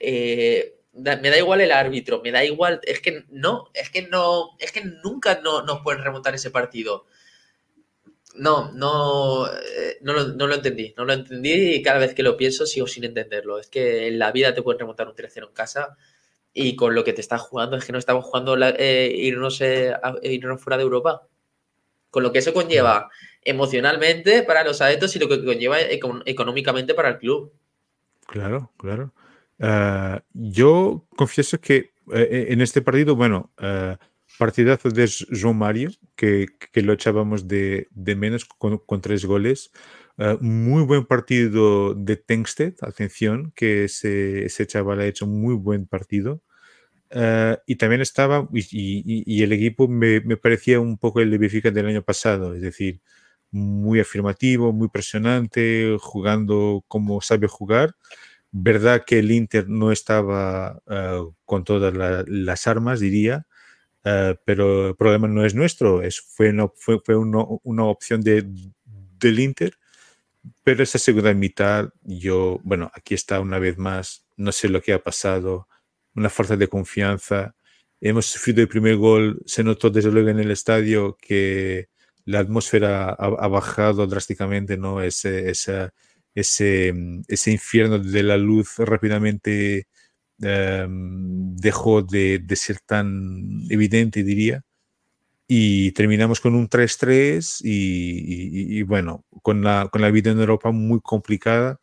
me da igual el árbitro, me da igual, es que no, es que no, es que nunca no, nos pueden remontar ese partido. No, no, eh, no, lo, entendí, no lo entendí y cada vez que lo pienso sigo sin entenderlo. Es que en la vida te pueden remontar un 3-0 en casa y con lo que te estás jugando es que no estamos jugando eh, irnos, eh, irnos fuera de Europa. Con lo que eso conlleva emocionalmente para los adeptos y lo que conlleva económicamente para el club. Claro, claro. Yo confieso que en este partido, bueno, partidazo de João Mario, que, que lo echábamos de, menos con, tres goles. muy buen partido de Tengsted, atención, que ese, ese chaval ha hecho muy buen partido. y también estaba, y, el equipo me, parecía un poco el de Benfica del año pasado, es decir, muy afirmativo, muy presionante, jugando como sabe jugar. Verdad que el Inter no estaba uh, con todas la, las armas, diría, uh, pero el problema no es nuestro, es, fue, una, fue, fue una, una opción de, del Inter. Pero esa segunda mitad, yo, bueno, aquí está una vez más, no sé lo que ha pasado, una falta de confianza. Hemos sufrido el primer gol, se notó desde luego en el estadio que la atmósfera ha, ha bajado drásticamente, ¿no? Ese, esa, ese, ese infierno de la luz rápidamente eh, dejó de, de, ser tan evidente, diría. Y terminamos con un 3-3 y, bueno, con la, con la vida en Europa muy complicada.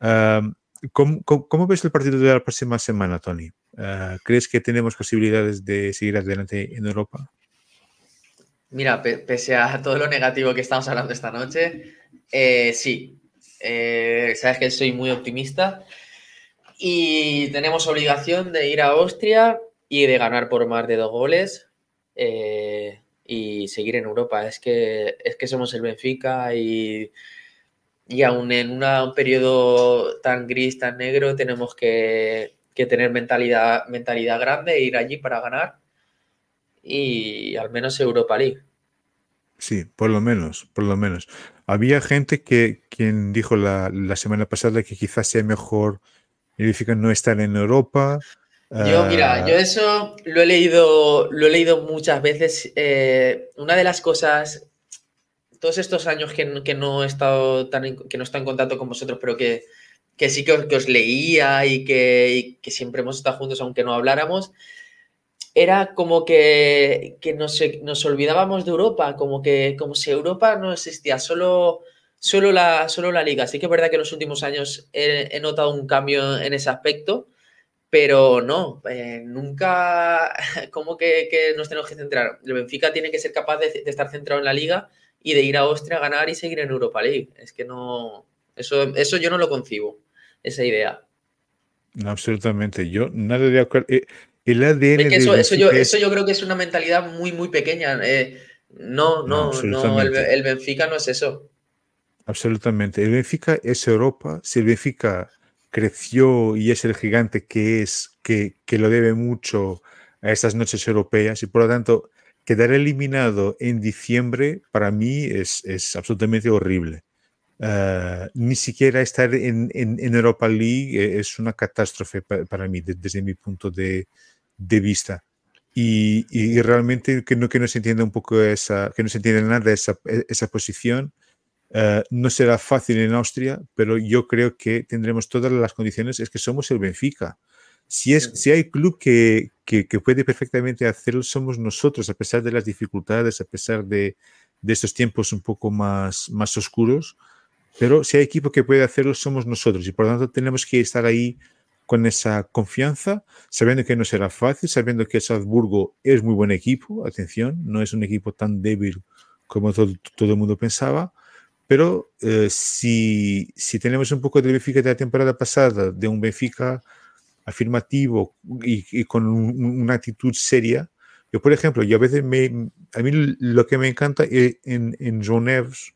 Uh, ¿cómo, cómo, cómo, ves el partido de la próxima semana, Tony? Uh, ¿Crees que tenemos posibilidades de seguir adelante en Europa? Mira, pese a todo lo negativo que estamos hablando esta noche, eh, sí, eh, sabes que soy muy optimista. Y tenemos obligación de ir a Austria y de ganar por más de dos goles eh, y seguir en Europa. Es que, es que somos el Benfica y, y aún en una, un periodo tan gris, tan negro, tenemos que, que tener mentalidad, mentalidad grande e ir allí para ganar. y al menos Europa League. Sí, por lo menos, por lo menos. Había gente que quien dijo la, semana pasada que quizás sea mejor el Benfica no estar en Europa. Yo, mira, yo ah, eso lo he leído, lo he leído muchas veces. Eh, una de las cosas, todos estos años que, que, no he estado tan que no he estado en contacto con vosotros, pero que, que sí que os, que os leía y que, y que, siempre hemos estado juntos aunque no habláramos, era como que, nos, nos, olvidábamos de Europa, como que como si Europa no existía, solo, solo, la, solo la liga. Sí que es verdad que en los últimos años he, notado un cambio en ese aspecto, pero no, eh, nunca, como que, nos tenemos que centrar. El Benfica tiene que ser capaz de, estar centrado en la liga y de ir a Austria a ganar y seguir en Europa League. Es que no, eso, eso yo no lo concibo, esa idea. No, absolutamente. Yo nada de acuerdo. Eh, el ADN. eso, eso, yo, eso yo creo que es una mentalidad muy, muy pequeña. Eh, no, no, no, el, Benfica no es eso. Absolutamente. El Benfica es Europa. Si el Benfica creció y es el gigante que es, que, que lo debe mucho a esas noches europeas y por lo tanto quedar eliminado en diciembre para mí es, es absolutamente horrible. Uh, ni siquiera estar en, en, en, Europa League eh, es una catástrofe para, para mí desde mi punto de, de vista. Y, y, realmente que no, que no se entienda un poco esa, que no se entiende nada esa, esa posición. Uh, no será fácil en Austria, pero yo creo que tendremos todas las condiciones. Es que somos el Benfica. Si, es, si hay club que, que, que puede perfectamente hacerlo, somos nosotros, a pesar de las dificultades, a pesar de, de estos tiempos un poco más, más oscuros. Pero si hay equipo que puede hacerlo, somos nosotros. Y por lo tanto, tenemos que estar ahí con esa confianza, sabiendo que no será fácil, sabiendo que Salzburgo es muy buen equipo, atención, no es un equipo tan débil como todo, todo el mundo pensaba, pero eh, si, si, tenemos un poco de Benfica de la temporada pasada, de un Benfica afirmativo y, y con un, una actitud seria, yo por ejemplo, yo a veces me, a mí lo que me encanta eh, en, en João Neves,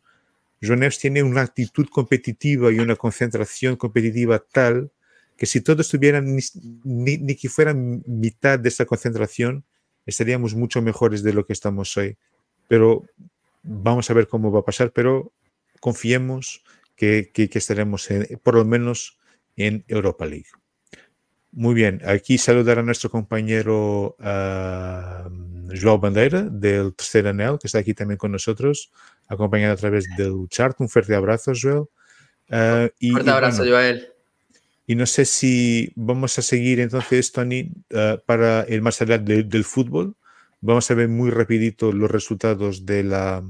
João Neves tiene una actitud competitiva y una concentración competitiva tal que si todos estuvieran ni, ni, que fueran mitad de esa concentración, estaríamos mucho mejores de lo que estamos hoy. Pero vamos a ver cómo va a pasar, pero confiemos que, que, que estaremos en, por lo menos en Europa League. Muy bien, aquí saludar a nuestro compañero uh, Joao Bandeira del Tercer Anel, que está aquí también con nosotros, acompañado a través del chat. Un fuerte abrazo, Joel. Uh, y, fuerte abrazo, bueno, Joel. Y no sé si vamos a seguir entonces, Tony, uh, para el más allá de, del fútbol. Vamos a ver muy rapidito los resultados de, la,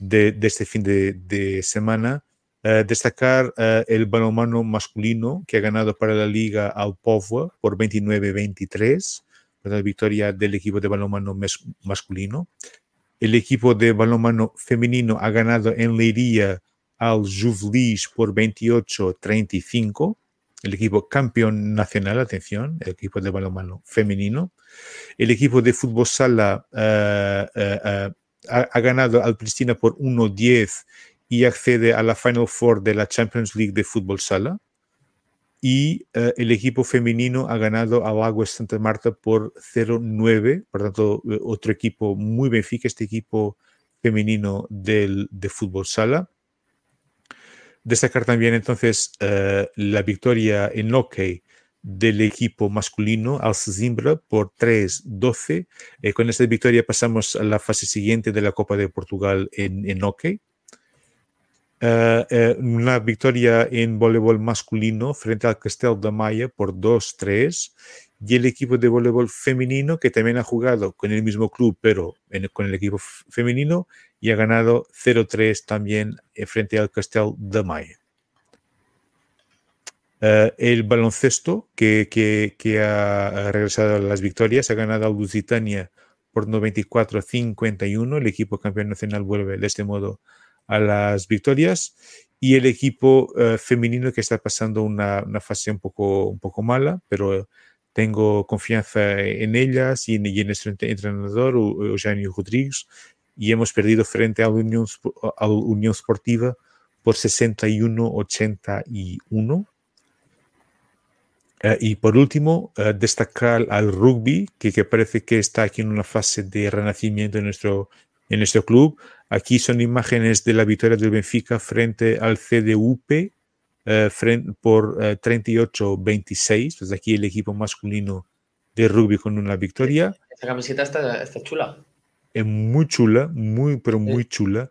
de, este fin de, semana. Uh, destacar uh, el balonmano masculino que ha ganado para la liga al Povo por 29-23, la victoria del equipo de balonmano masculino. El equipo de balonmano femenino ha ganado en Leiria al Juvelis por 28-35 el equipo campeón nacional, atención, el equipo de balonmano femenino. El equipo de fútbol sala uh, ha, ganado al Pristina por 1-10 y accede a la Final Four de la Champions League de fútbol sala. Y el equipo femenino ha ganado al Agua Santa Marta por 0-9, por tanto, otro equipo muy benfica, este equipo femenino del, de fútbol sala. Destacar también entonces uh, la victoria en hockey del equipo masculino al Zimbra por 3-12. Eh, con esta victoria pasamos a la fase siguiente de la Copa de Portugal en, en hockey. Uh, uh, una victoria en voleibol masculino frente al Castel de Maya por 2-3 y el equipo de voleibol femenino que también ha jugado con el mismo club pero con el equipo femenino y ha ganado 0-3 también eh, frente al Castel de Maia. Uh, el baloncesto que, ha regresado a las victorias ha ganado al Lusitania por 94-51. El equipo campeón nacional vuelve de este modo a las victorias. Y el equipo uh, femenino que está pasando una, fase un poco, mala, pero tengo confianza en ellas y en, y nuestro entrenador, Eugenio Rodríguez, y hemos perdido frente a la Unión, a la Unión Sportiva por 61-81. Eh, y por último, eh, destacar al rugby, que, que, parece que está aquí en una fase de renacimiento en nuestro, en nuestro club. Aquí son imágenes de la victoria del Benfica frente al CDUP eh, frente, por 38-26. Pues aquí el equipo masculino de rugby con una victoria. Esta camiseta está, está chula. Es muy chula, muy, pero muy chula.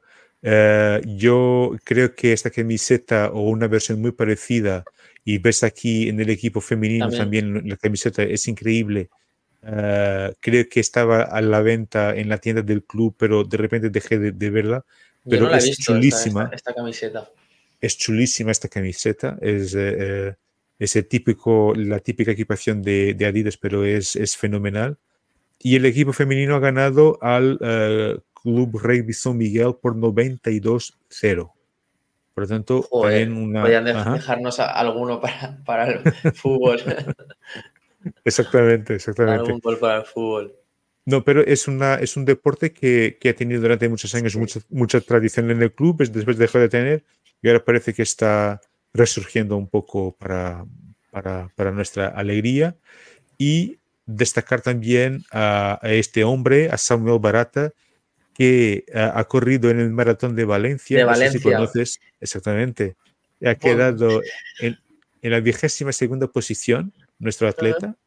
yo creo que esta camiseta o una versión muy parecida y ves aquí en el equipo femenino también, la camiseta es increíble. Ah, creo que estaba a la venta en la tienda del club, pero de repente dejé de, verla. Pero es chulísima. Esta, camiseta. Es chulísima esta camiseta. Es, eh, es el típico, la típica equipación de, de Adidas, pero es, es, fenomenal. Y el equipo femenino ha ganado al uh, Club Rugby San Miguel por 92-0. Por lo tanto, también una. Podrían dejarnos alguno para, para el fútbol. exactamente, exactamente. Algún gol para el fútbol. No, pero es, una, es un deporte que, que ha tenido durante muchos años mucha, mucha, tradición en el club, después dejó de tener y ahora parece que está resurgiendo un poco para, para, para nuestra alegría. Y destacar también a, a, este hombre, a Samuel Barata, que ha, corrido en el maratón de Valencia. De Valencia. si conoces exactamente. Ha quedado en, en, la vigésima segunda posición, nuestro atleta.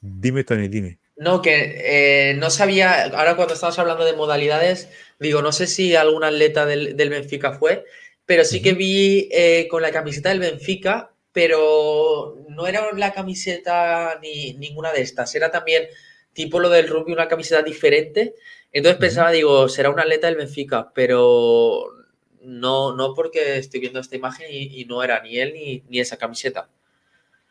Dime, Tony, dime. No, que eh, no sabía, ahora cuando estabas hablando de modalidades, digo, no sé si algún atleta del, del Benfica fue, pero sí que vi eh, con la camiseta del Benfica, pero no era la camiseta ni ninguna de estas, era también tipo lo del rugby, una camiseta diferente, entonces pensaba, digo, será un atleta del Benfica, pero no, no porque estoy viendo esta imagen y, no era ni él ni, ni esa camiseta.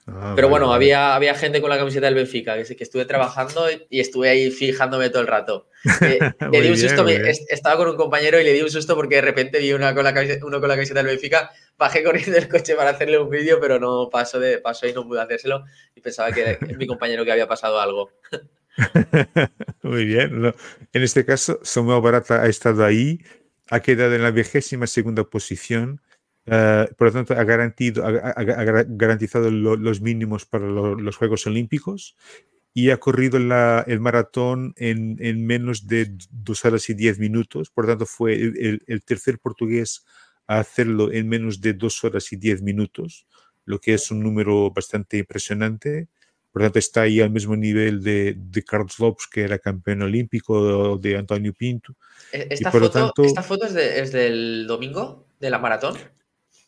Ah, pero bueno, Había, había gente con la camiseta del Benfica, que, que estuve trabajando y, estuve ahí fijándome todo el rato. Eh, le di un susto, estaba con un compañero y le di un susto porque de repente vi una con la camiseta, uno con la camiseta del Benfica, bajé corriendo del coche para hacerle un vídeo, pero no pasó, de, pasó y no pude hacérselo y pensaba que era mi compañero que había pasado algo. Muy bien. En este caso, Samuel Barata ha estado ahí, ha quedado en la vigésima segunda posición. Uh, por lo tanto, ha, garantido, ha, ha garantizado lo, los mínimos para lo, los Juegos Olímpicos y ha corrido la, el maratón en, en, menos de dos horas y diez minutos. Por lo tanto, fue el, el, tercer portugués a hacerlo en menos de dos horas y diez minutos, lo que es un número bastante impresionante. Por tanto, está ahí al mismo nivel de, de Carlos Lopes, que era campeón olímpico, de Antonio Pinto. E, ¿Esta, foto, tanto, ¿esta foto es, de, es, del domingo, de la maratón?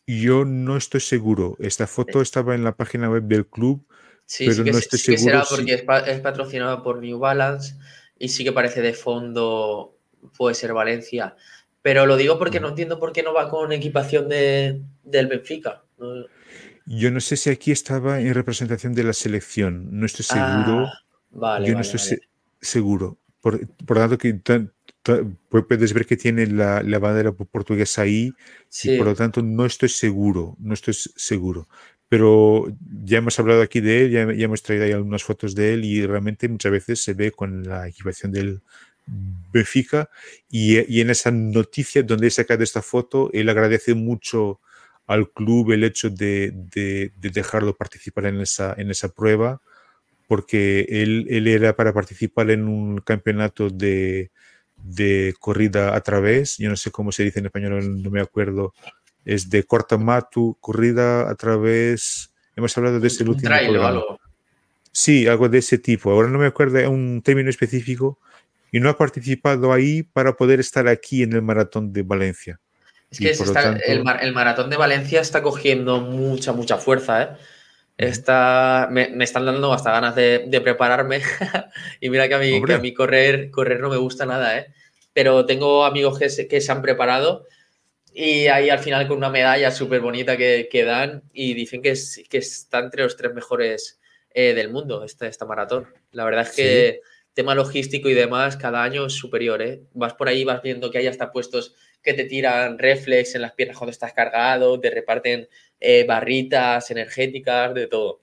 Yo no estoy seguro. Esta foto eh. estaba en la página web del club, sí, pero sí no estoy sí seguro. Que será porque es, pa, es patrocinado por New Balance y sí que parece de fondo, puede ser Valencia. Pero lo digo porque no entiendo por qué no va con equipación de, del Benfica. No, yo no sé si aquí estaba en representación de la selección, no estoy seguro. Ah, vale, Yo no vale, estoy vale. se seguro. Por, por lo tanto, que puedes ver que tiene la, la bandera portuguesa ahí sí. y por lo tanto no estoy seguro, no estoy seguro. Pero ya hemos hablado aquí de él, ya, ya hemos traído ahí algunas fotos de él y realmente muchas veces se ve con la equipación del Benfica y, y en esa noticia donde he sacado esta foto, él agradece mucho al club el hecho de, de, de, dejarlo participar en esa, en esa prueba, porque él, él era para participar en un campeonato de, de, corrida a través, yo no sé cómo se dice en español, no me acuerdo, es de cortamatu, corrida a través, hemos hablado de ese último. Algo. Sí, algo de ese tipo, ahora no me acuerdo, es un término específico, y no ha participado ahí para poder estar aquí en el maratón de Valencia. Es que está, tanto... el, el, maratón de Valencia está cogiendo mucha, mucha fuerza, ¿eh? Está, me, me, están dando hasta ganas de, de prepararme. y mira que a mí, que a mí correr, correr no me gusta nada, ¿eh? Pero tengo amigos que se, que se han preparado y ahí al final con una medalla súper bonita que, que, dan y dicen que, es, que está entre los tres mejores eh, del mundo esta, esta maratón. La verdad es que sí. tema logístico y demás cada año es superior, ¿eh? Vas por ahí, vas viendo que hay hasta puestos que te tiran reflex en las piernas cuando estás cargado, te reparten eh, barritas energéticas, de todo.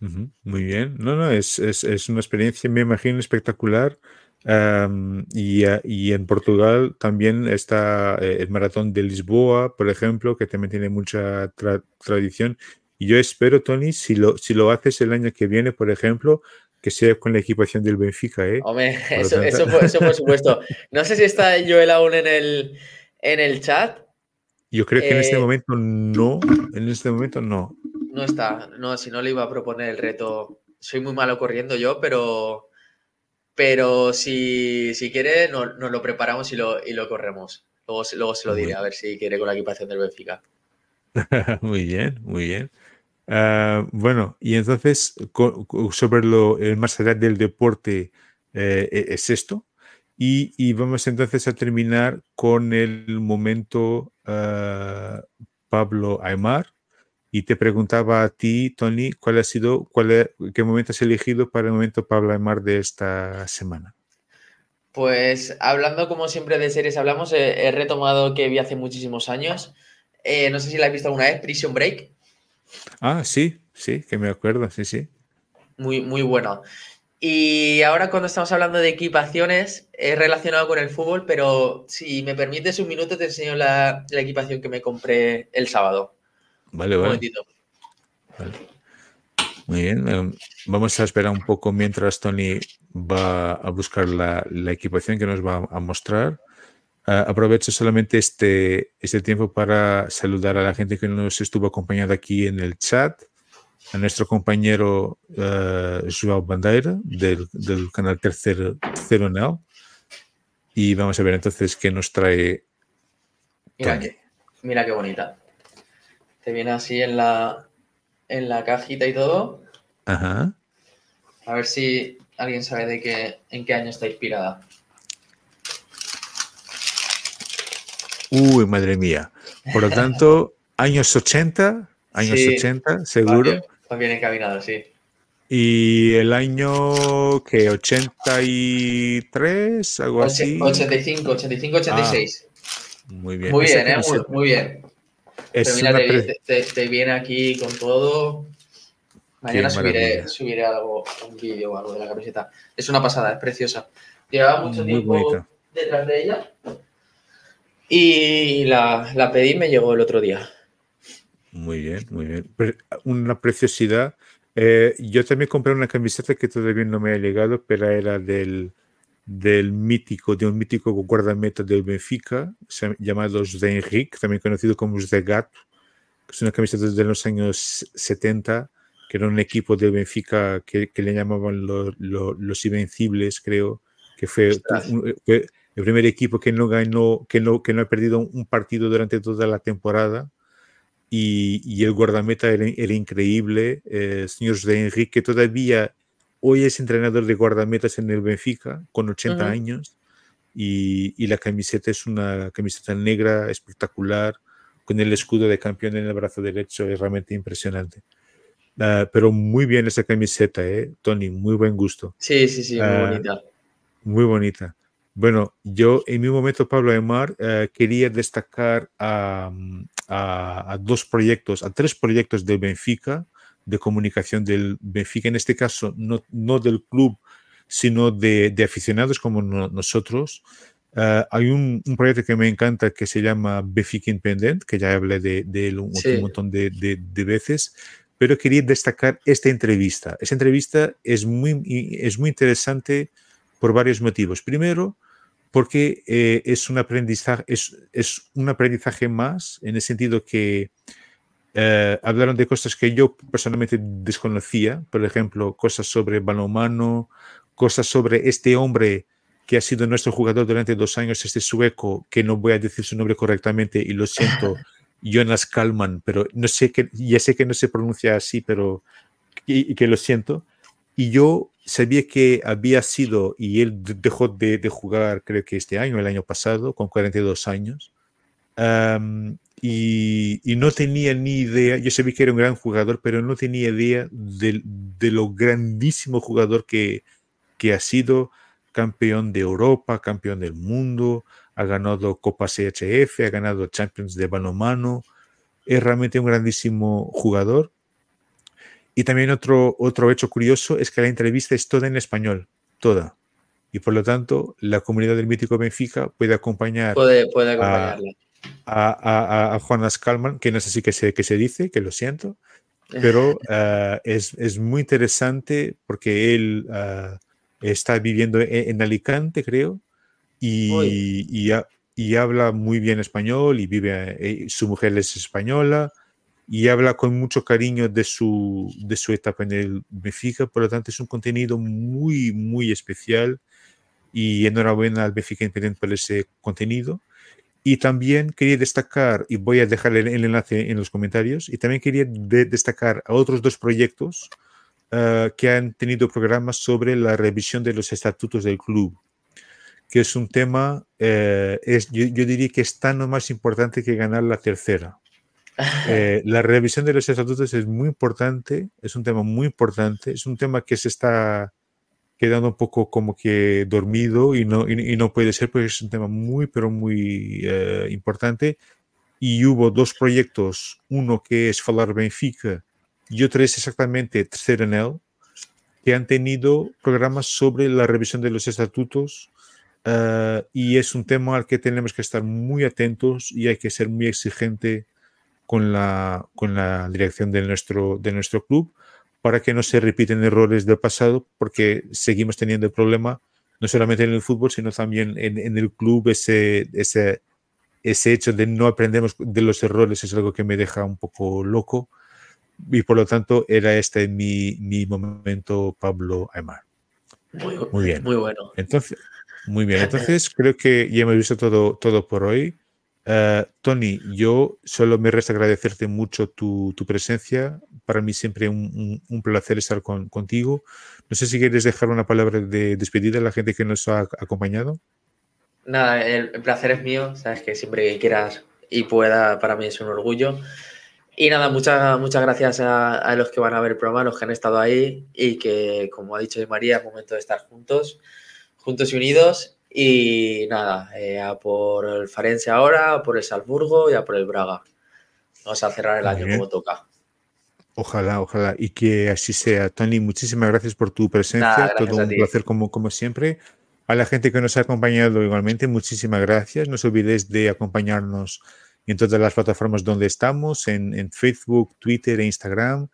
Uh -huh. Muy bien. No, no, es, es, es, una experiencia, me imagino, espectacular. Um, y, y, en Portugal también está eh, el maratón de Lisboa, por ejemplo, que también tiene mucha tra tradición. Y yo espero, Tony, si lo, si lo haces el año que viene, por ejemplo, que sea con la equipación del Benfica, ¿eh? Hombre, eso, eso, por, supuesto. No sé si está Joel aún en el, en el chat. Yo creo que en este eh, momento no. En este momento no. No está. No, si no le iba a proponer el reto. Soy muy malo corriendo yo, pero. Pero si, si quiere, nos, lo preparamos y lo, y lo corremos. Luego, luego se lo diré, a ver si quiere con la equipación del Benfica. muy bien, muy bien. Ah, bueno, y entonces, sobre lo el más allá del deporte, eh, es esto. Y, vamos entonces a terminar con el momento ah, Pablo Aymar. Y te preguntaba a ti, Tony, ¿cuál ha sido, cuál qué momento has elegido para el momento Pablo Aymar de esta semana? Pues hablando como siempre de series hablamos, he, retomado que vi hace muchísimos años. Eh, no sé si la has visto alguna vez, Prison Break. Ah, sí, sí, que me acuerdo, sí, sí. Muy, muy bueno. Y ahora cuando estamos hablando de equipaciones, es relacionado con el fútbol, pero si me permites un minuto te enseño la, equipación que me compré el sábado. Vale, vale. Muy bien, em, vamos a esperar un poco mientras Tony va a buscar la, equipación que nos va a mostrar. Ah, aprovecho solamente este, este tiempo para saludar a la gente que nos estuvo acompañando aquí en el chat, a nuestro compañero uh, Joao Bandeira del, del, canal Tercero, Tercero Now. Y vamos a ver entonces qué nos trae. Mira, qué, mira qué bonita. Te viene así en la, en la cajita y todo. Ajá. A ver si alguien sabe de qué, en qué año está inspirada. Uy, madre mía. Por lo tanto, años 80, años 80, seguro. Va bien, encaminado, sí. Y el año que 83, algo así. 85, 85, 86. muy bien. Muy bien, ¿eh? muy, bien. Es Pero mira, te, viene aquí con todo. Mañana subiré, subiré algo, un vídeo o algo de la camiseta. Es una pasada, es preciosa. Llevaba mucho tiempo detrás de ella. Y la, pedí y me llegó el otro día. Muy bien, muy bien. Una preciosidad. Eh, yo también compré una camiseta que todavía no me ha llegado, pero era del, del mítico, de un mítico guardameta del Benfica, llamado José Enrique, también conocido como José Gato, que es una camiseta de los años 70, que era un equipo del Benfica que, le llamaban los Invencibles, creo, que fue, el primer equipo que no ganó, que no, que no ha perdido un partido durante toda la temporada. Y, y el guardameta era, increíble, el eh, señor de Enrique, todavía hoy es entrenador de guardametas en el Benfica, con 80 años. Y, y, la camiseta es una camiseta negra espectacular, con el escudo de campeón en el brazo derecho, es realmente impresionante. Ah, pero muy bien esa camiseta, ¿eh? Tony, muy buen gusto. Sí, sí, sí, muy ah, bonita. Muy bonita. Bueno, yo en mi momento, Pablo Aymar, eh, quería destacar mm, a, dos proyectos, a tres proyectos del Benfica, de comunicación del Benfica, en este caso no, no del club, sino de, aficionados como nosotros. Eh, hay un, proyecto que me encanta que se llama Benfica Independent, que ya hablé de, él un, montón de, de, veces, pero quería destacar esta entrevista. Esta entrevista es muy, es muy interesante por varios motivos. Primero, porque eh, es, un aprendizaje, es, es, un aprendizaje más en el sentido que eh, hablaron de cosas que yo personalmente desconocía, por ejemplo, cosas sobre balonmano, cosas sobre este hombre que ha sido nuestro jugador durante dos años, este sueco, que no voy a decir su nombre correctamente y lo siento, Jonas Kalman, pero no sé que, ya sé que no se pronuncia así, pero y que lo siento. Y yo sabía que había sido, y él dejó de, jugar creo que este año, el año pasado, con 42 años, y, no tenía ni idea, yo sabía que era un gran jugador, pero no tenía idea de, lo grandísimo jugador que, que ha sido campeón de Europa, campeón del mundo, ha ganado Copa CHF, ha ganado Champions de balonmano, es realmente un grandísimo jugador y también otro, otro hecho curioso es que la entrevista es toda en español, toda. Y por lo tanto, la comunidad del mítico Benfica puede acompañar, puede, puede a, a, a, Juan Ascalman, que no sé si que se, que se dice, que lo siento, pero uh, es, es, muy interesante porque él uh, está viviendo en, en, Alicante, creo, y, y, y, habla muy bien español y vive, eh, su mujer es española y habla con mucho cariño de su, de su etapa en el Benfica, por lo tanto es un contenido muy, muy especial y enhorabuena al Benfica Independiente por ese contenido. Y también quería destacar, y voy a dejar el, enlace en los comentarios, y también quería de, destacar a otros dos proyectos uh, que han tenido programas sobre la revisión de los estatutos del club, que es un tema, eh, es, yo, yo, diría que es tan o más importante que ganar la tercera. Eh, la revisión de los estatutos es muy importante, es un tema muy importante, es un tema que se está quedando un poco como que dormido y no, y, y no puede ser porque es un tema muy, pero muy eh, importante. Y hubo dos proyectos, uno que es Falar Benfica y otro es exactamente Tercer Anel, que han tenido programas sobre la revisión de los estatutos uh, y es un tema al que tenemos que estar muy atentos y hay que ser muy exigente con la, con la dirección de nuestro, de nuestro club para que no se repiten errores del pasado, porque seguimos teniendo el problema, no solamente en el fútbol, sino también en, en el club, ese, ese, ese hecho de no aprendemos de los errores es algo que me deja un poco loco y por lo tanto era este mi, mi momento Pablo Aymar. Muy, muy, bien. Muy bueno. Entonces, muy bien. Entonces creo que ya hemos visto todo, todo por hoy. Uh, Tony, yo solo me resta agradecerte mucho tu, tu presencia. Para mí siempre un, placer estar con, contigo. No sé si quieres dejar una palabra de despedida a la gente que nos ha acompañado. Nada, el, placer es mío. Sabes que siempre que quieras y pueda, para mí es un orgullo. Y nada, muchas, muchas gracias a, a, los que van a ver el programa, los que han estado ahí y que, como ha dicho María, es momento de estar juntos, juntos y unidos y nada, eh, a por el Farense ahora, a por el Salzburgo y a por el Braga. Vamos a cerrar el año como toca. Ojalá, ojalá, y que así sea. Tony, muchísimas gracias por tu presencia. Nada, Todo un placer como, como siempre. A la gente que nos ha acompañado igualmente, muchísimas gracias. No os olvidéis de acompañarnos en todas las plataformas donde estamos, en, en Facebook, Twitter e Instagram.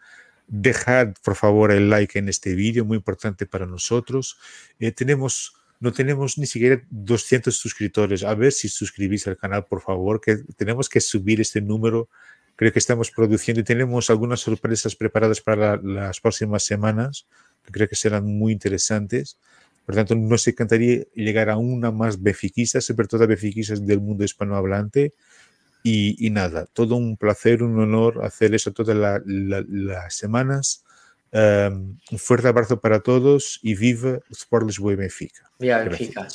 Dejad, por favor, el like en este vídeo, muy importante para nosotros. Eh, tenemos no tenemos ni siquiera 200 suscriptores. A ver si suscribís al canal, por favor, que tenemos que subir este número. Creo que estamos produciendo y tenemos algunas sorpresas preparadas para la, las próximas semanas, que creo que serán muy interesantes. Por tanto, nos encantaría llegar a una más befiquistas, sobre todo befiquistas del mundo hispanohablante. Y, y, nada, todo un placer, un honor hacer eso todas la, la, las semanas. Um, un fuerte abrazo para todos y viva o Sport Lisboa e Benfica. Viva Benfica.